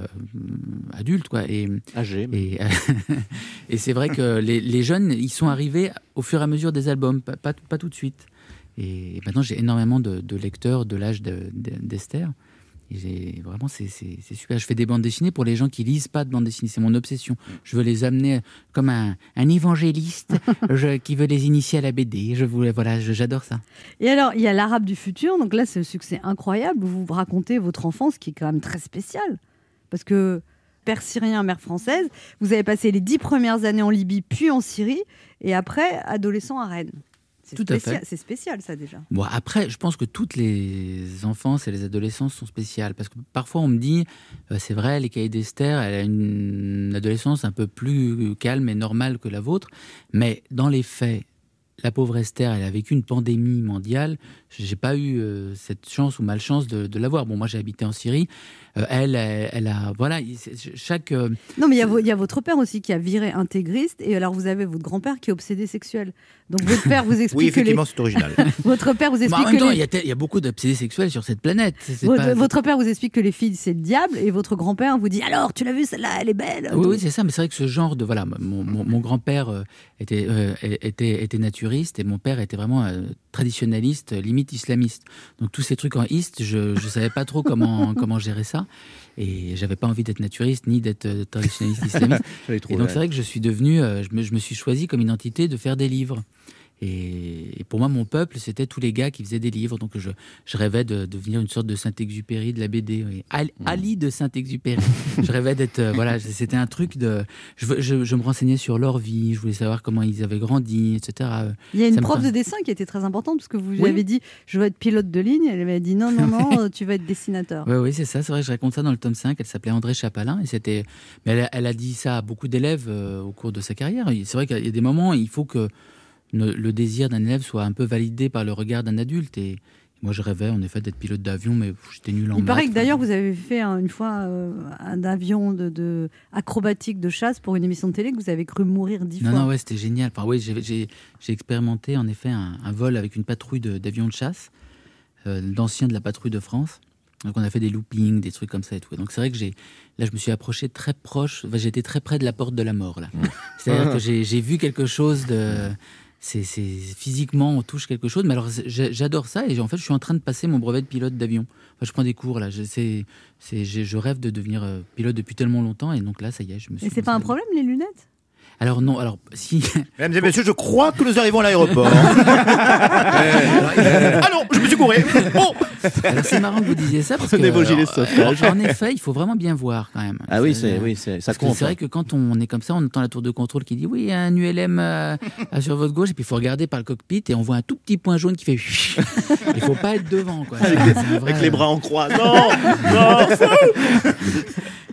adultes, quoi. Et, Âgé. et, et c'est vrai que les, les jeunes, ils sont arrivés au fur et à mesure des albums, pas, pas, pas tout de suite. Et maintenant, j'ai énormément de, de lecteurs de l'âge de- de- d'Esther. Et j'ai- vraiment, c'est super. Je fais des bandes dessinées pour les gens qui lisent pas de bandes dessinées. C'est mon obsession. Je veux les amener comme un, un évangéliste je- qui veut les initier à la BD. Je voulais, voilà, j'adore ça. Et alors, il y a l'arabe du futur, donc là, c'est un succès incroyable. Vous racontez votre enfance qui est quand même très spéciale. Parce que père syrien, mère française, vous avez passé les dix premières années en Libye, puis en Syrie, et après, adolescent à Rennes. C'est Tout à spécial, fait. c'est spécial, ça déjà. Bon, après, je pense que toutes les enfances et les adolescences sont spéciales. Parce que parfois, on me dit, euh, c'est vrai, les cahiers d'Esther, elle a une adolescence un peu plus calme et normale que la vôtre. Mais dans les faits, la pauvre Esther, elle a vécu une pandémie mondiale. J'ai pas eu euh, cette chance ou malchance de, de l'avoir. Bon, moi, j'ai habité en Syrie. Euh, elle, elle, elle a. Voilà, chaque. euh, Non, mais il y, a y votre père aussi qui a viré intégriste, et alors vous avez votre grand-père qui est obsédé sexuel. Donc votre père vous explique Oui, que les- effectivement, c'est original. votre père vous Mais explique en même temps, les- il y, a y beaucoup d'obsédés sexuels sur cette planète. Votre, pas- votre père vous explique que les filles c'est le diable, et votre grand-père vous dit alors tu l'as vu celle-là, elle est belle. Oui, oui, c'est ça, mais c'est vrai que ce genre de. Voilà, mon, mon- mon grand-père était, euh, était, était naturiste et mon père était vraiment euh, traditionnaliste, euh, limite islamiste. Donc tous ces trucs en iste, je ne savais pas trop comment, comment gérer ça. Et j'avais pas envie d'être naturiste ni d'être euh, traditionnaliste islamiste. Et donc c'est vrai que je suis devenu. euh, je, me, je me suis choisi comme identité de faire des livres. Et, et pour moi, mon peuple, c'était tous les gars qui faisaient des livres. Donc je, je rêvais de devenir une sorte de Saint-Exupéry de la BD. oui. Ali, Ali de Saint-Exupéry. je rêvais d'être. euh, voilà, c'était un truc de. Je, veux- je, je me renseignais sur leur vie, je voulais savoir comment ils avaient grandi, etc. Il y a une ça prof de dessin qui était très importante parce que vous lui Oui. avez dit je veux être pilote de ligne, elle avait dit non non non, tu vas être dessinateur. Oui, oui, c'est ça. C'est vrai, je raconte ça dans le tome 5. Elle s'appelait André Chapalin. Et c'était... Mais elle a, elle a dit ça à beaucoup d'élèves euh, au cours de sa carrière. C'est vrai qu'il y a des moments, il faut que ne- le désir d'un élève soit un peu validé par le regard d'un adulte. Et moi, je rêvais en effet d'être pilote d'avion, mais j'étais nul en Il paraît que d'ailleurs vous avez fait hein, une fois euh, un avion de, de- acrobatique de chasse pour une émission de télé que vous avez cru mourir dix Non, fois. non, ouais, c'était génial. Enfin, oui, j'ai- expérimenté en effet un, un vol avec une patrouille d'avions de, chasse, euh, d'anciens de la patrouille de France. Donc on a fait des loopings, des trucs comme ça et tout. Et donc c'est vrai que j'ai, là je me suis approché très proche, enfin, j'étais très près de la porte de la mort là. C'est-à-dire que j'ai j'ai vu quelque chose de, c'est c'est- physiquement on touche quelque chose. Mais alors j'adore ça et en fait je suis en train de passer mon brevet de pilote d'avion. Enfin, je prends des cours là. Je, c'est- c'est- j'ai- je rêve de devenir euh, pilote depuis tellement longtemps et donc là ça y est, je me suis. Et c'est pas un problème les lunettes? Alors non, alors si. Mesdames et messieurs, je crois que nous arrivons à l'aéroport. Euh, ah non, je me suis couré. Oh Alors c'est marrant que vous disiez ça parce que Prenez vos gilets de alors, sauvetage. en effet, il faut vraiment bien voir quand même. Ah oui, c'est- oui, c'est- ça compte, C'est vrai hein. que quand on est comme ça, on entend la tour de contrôle qui dit oui, il y a un ULM euh, euh, sur votre gauche et puis il faut regarder par le cockpit et on voit un tout petit point jaune qui fait. Il faut pas être devant quoi. Avec, les, vrai- avec les bras en croix. Non, non.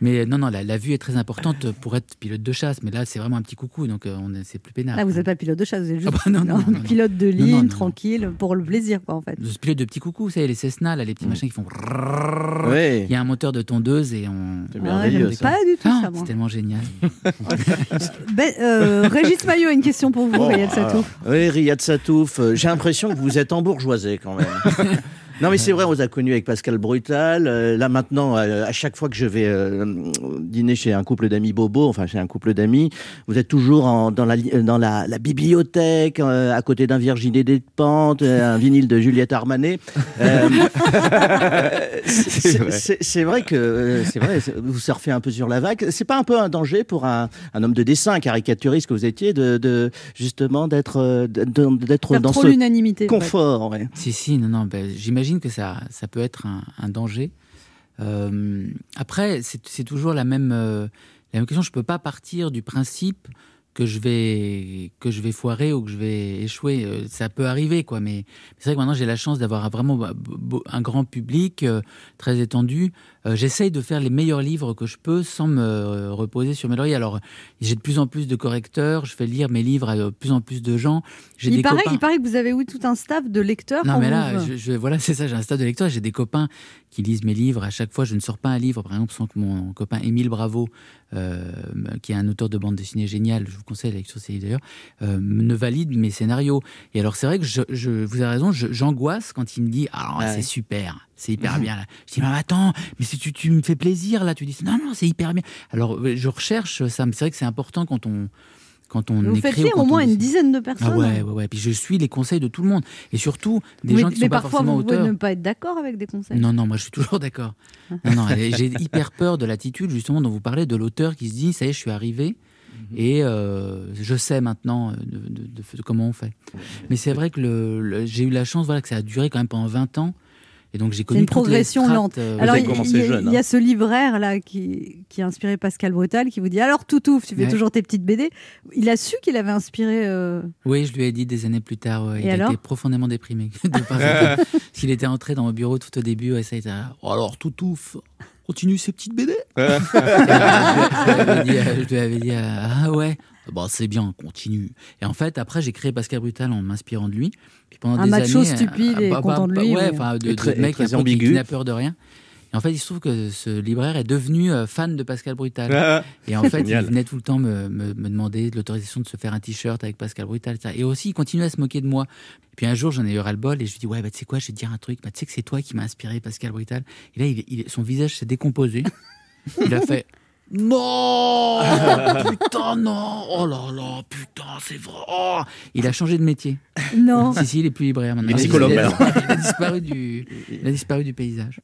Mais non, non, la, la vue est très importante pour être pilote de chasse. Mais là, c'est vraiment un petit coucou, donc euh, c'est plus peinard. Là vous n'êtes pas pilote de chasse, vous êtes juste Ah bah non, non, non, non. pilote de ligne non, non. tranquille pour le plaisir quoi en fait. Je pilote de petits coucous, vous savez, les Cessna, là, les petits machins qui font. Ouais. Il y a un moteur de tondeuse et on. C'est Ah, merveilleux, ça. pas du tout Ah, ça c'est tellement génial. Ben, euh, Régis Maillot a une question pour vous, Oh, Riyad Satouf. Oui, Riyad Satouf. euh, J'ai l'impression que vous êtes embourgeoisé quand même. Non mais c'est vrai, on vous a connu avec Pascal Brutal. Euh, là maintenant, euh, à chaque fois que je vais euh, dîner chez un couple d'amis bobo, enfin chez un couple d'amis, vous êtes toujours en- dans, la, li- dans la, la bibliothèque, euh, à côté d'un Virginie Despentes, euh, un vinyle de Juliette Armanet. Euh, c'est- vrai. que euh, c'est vrai, vous surfez un peu sur la vague. C'est pas un peu un danger pour un, un homme de dessin, un caricaturiste que vous étiez, de, de justement d'être dans trop ce l'unanimité. en fait. confort. ouais. Si, si, non, non, ben, j'imagine que ça, ça peut être un, danger. Euh, après, c'est toujours la même, euh, la même question. Je ne peux pas partir du principe que je vais que je vais foirer ou que je vais échouer. Euh, Ça peut arriver, quoi. Mais c'est vrai que maintenant j'ai la chance d'avoir vraiment bo- un grand public très étendu. Euh, j'essaye de faire les meilleurs livres que je peux sans me euh, reposer sur mes lauriers. Alors, j'ai de plus en plus de correcteurs, je fais lire mes livres à de plus en plus de gens. J'ai Il des paraît, copains. il paraît que vous avez oui, tout un staff de lecteurs. Non, mais là, je, je- voilà, c'est ça, j'ai un stade de lecteur, j'ai des copains qui lisent mes livres. À chaque fois, je ne sors pas un livre, par exemple, sans que mon copain Émile Bravo, euh, qui est un auteur de bande dessinée génial, je vous conseille la lecture de ses livres d'ailleurs, euh, ne valide mes scénarios. Et alors, c'est vrai que je, je- vous avez raison, je- j'angoisse quand il me dit Ah, Ouais. c'est super, c'est hyper bien. Là. Je dis Mais attends, mais si tu, tu me fais plaisir là, tu dis Non, non, c'est hyper bien. Alors, euh, je recherche ça, mais c'est vrai que c'est important quand on. Quand on Vous écrit faites au on moins une dizaine de personnes. Ah ouais, ouais, ouais. Puis je suis les conseils de tout le monde. Et surtout, des mais, gens qui mais sont pas parfois, forcément vous pouvez auteurs. ne pas être d'accord avec des conseils. Non, non, moi je suis toujours d'accord. Non, non, j'ai hyper peur de l'attitude justement dont vous parlez, de l'auteur qui se dit, ça y est, je suis arrivé et euh, je sais maintenant euh, de, de- de- de comment on fait. Mais c'est vrai que j'ai eu la chance voilà, que ça a duré quand même pendant 20 ans. Et donc j'ai C'est connu une progression lente. euh, Alors, il y, a- y hein. ce libraire là qui, qui a inspiré Pascal Brutal qui vous dit Alors, Toutouf, tu fais Ouais. toujours tes petites BD. Il a su qu'il avait inspiré. euh, Oui, je lui ai dit des années plus tard. ouais, Et il était profondément déprimé. être- S'il était entré dans mon bureau tout au début, ouais, ça a été. Oh, alors, tout ouf, continue ces petites BD. Et, je, lui avais dit, euh, je lui avais dit, euh, ah ouais, bon, c'est bien, continue. Et en fait, après, j'ai créé Pascal Brutal en m'inspirant de lui. Puis pendant Un des macho années, euh, stupide et content de lui, Ouais, enfin, de, Et de très- mec très ambigu. qui n'a peur de rien. Et en fait, il se trouve que ce libraire est devenu euh, fan de Pascal Brutal. Ah, et en fait, génial. il venait tout le temps me, me- me demander de l'autorisation de se faire un t-shirt avec Pascal Brutal. etc. Et aussi, il continuait à se moquer de moi. Et puis un jour, j'en ai eu ras-le-bol et je lui dis Ouais, bah, tu sais quoi, je vais te dire un truc. Bah, tu sais que c'est toi qui m'as inspiré Pascal Brutal. Et là, il, il- son visage s'est décomposé. il a fait Non Putain, non Oh là là, putain, c'est vrai Oh Il a changé de métier. Non. Si, si, il est plus libraire maintenant. Il est psychologue, il, a, maintenant. il a disparu du, il a disparu du paysage.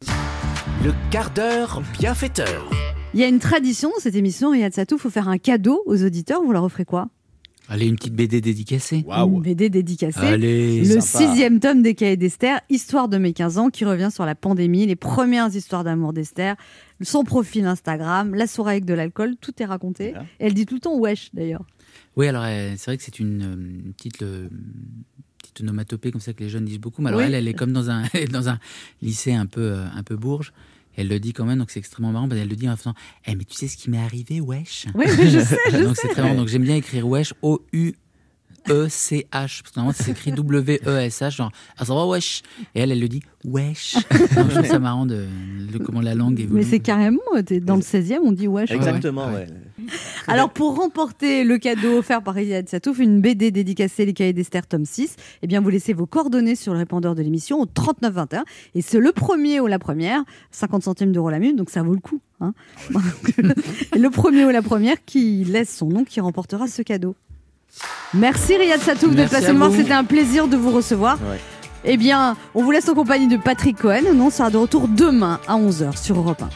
Le quart d'heure bienfaiteur. Il y a une tradition dans cette émission, Riyad Satou, il faut faire un cadeau aux auditeurs. Vous leur offrez quoi? Allez, une petite BD dédicacée. Une BD dédicacée. Allez, le sympa. sixième tome des Cahiers d'Esther, Histoire de mes 15 ans, qui revient sur la pandémie, les premières histoires d'amour d'Esther, son profil Instagram, la soirée avec de l'alcool, tout est raconté. Et elle dit tout le temps wesh d'ailleurs. Oui, alors euh, c'est vrai que c'est une, euh, une petite, euh, petite onomatopée comme ça que les jeunes disent beaucoup. Mais alors Oui. elle, elle est comme dans un, elle est dans un lycée un peu, euh, un peu bourge. Elle le dit quand même, donc c'est extrêmement marrant. Qu'elle le dit en faisant Eh, mais tu sais ce qui m'est arrivé, wesh? Oui, je sais, je Donc sais. c'est très marrant. Donc j'aime bien écrire wesh, O-U. E-C-H, parce que normalement c'est écrit W-E-S-H, genre ah ça va wesh, et elle elle le dit wesh. Je trouve ça marrant de, de comment la langue évolue. Mais c'est carrément, dans le 16e, on dit wesh. Exactement, ouais. Alors, pour remporter le cadeau offert par Riyad Satouf, une BD dédicacée Les Cahiers d'Esther, tome 6, eh bien, vous laissez vos coordonnées sur le répondeur de l'émission au 3921. Et c'est le premier ou la première, 50 centimes d'euros la minute, donc ça vaut le coup. hein. Le premier ou la première qui laisse son nom qui remportera ce cadeau. Merci Riyad Satouf le voir, vous. c'était un plaisir de vous recevoir. Eh bien, on vous laisse en compagnie de Patrick Cohen. Nous, on sera de retour demain à 11h sur Europe 1.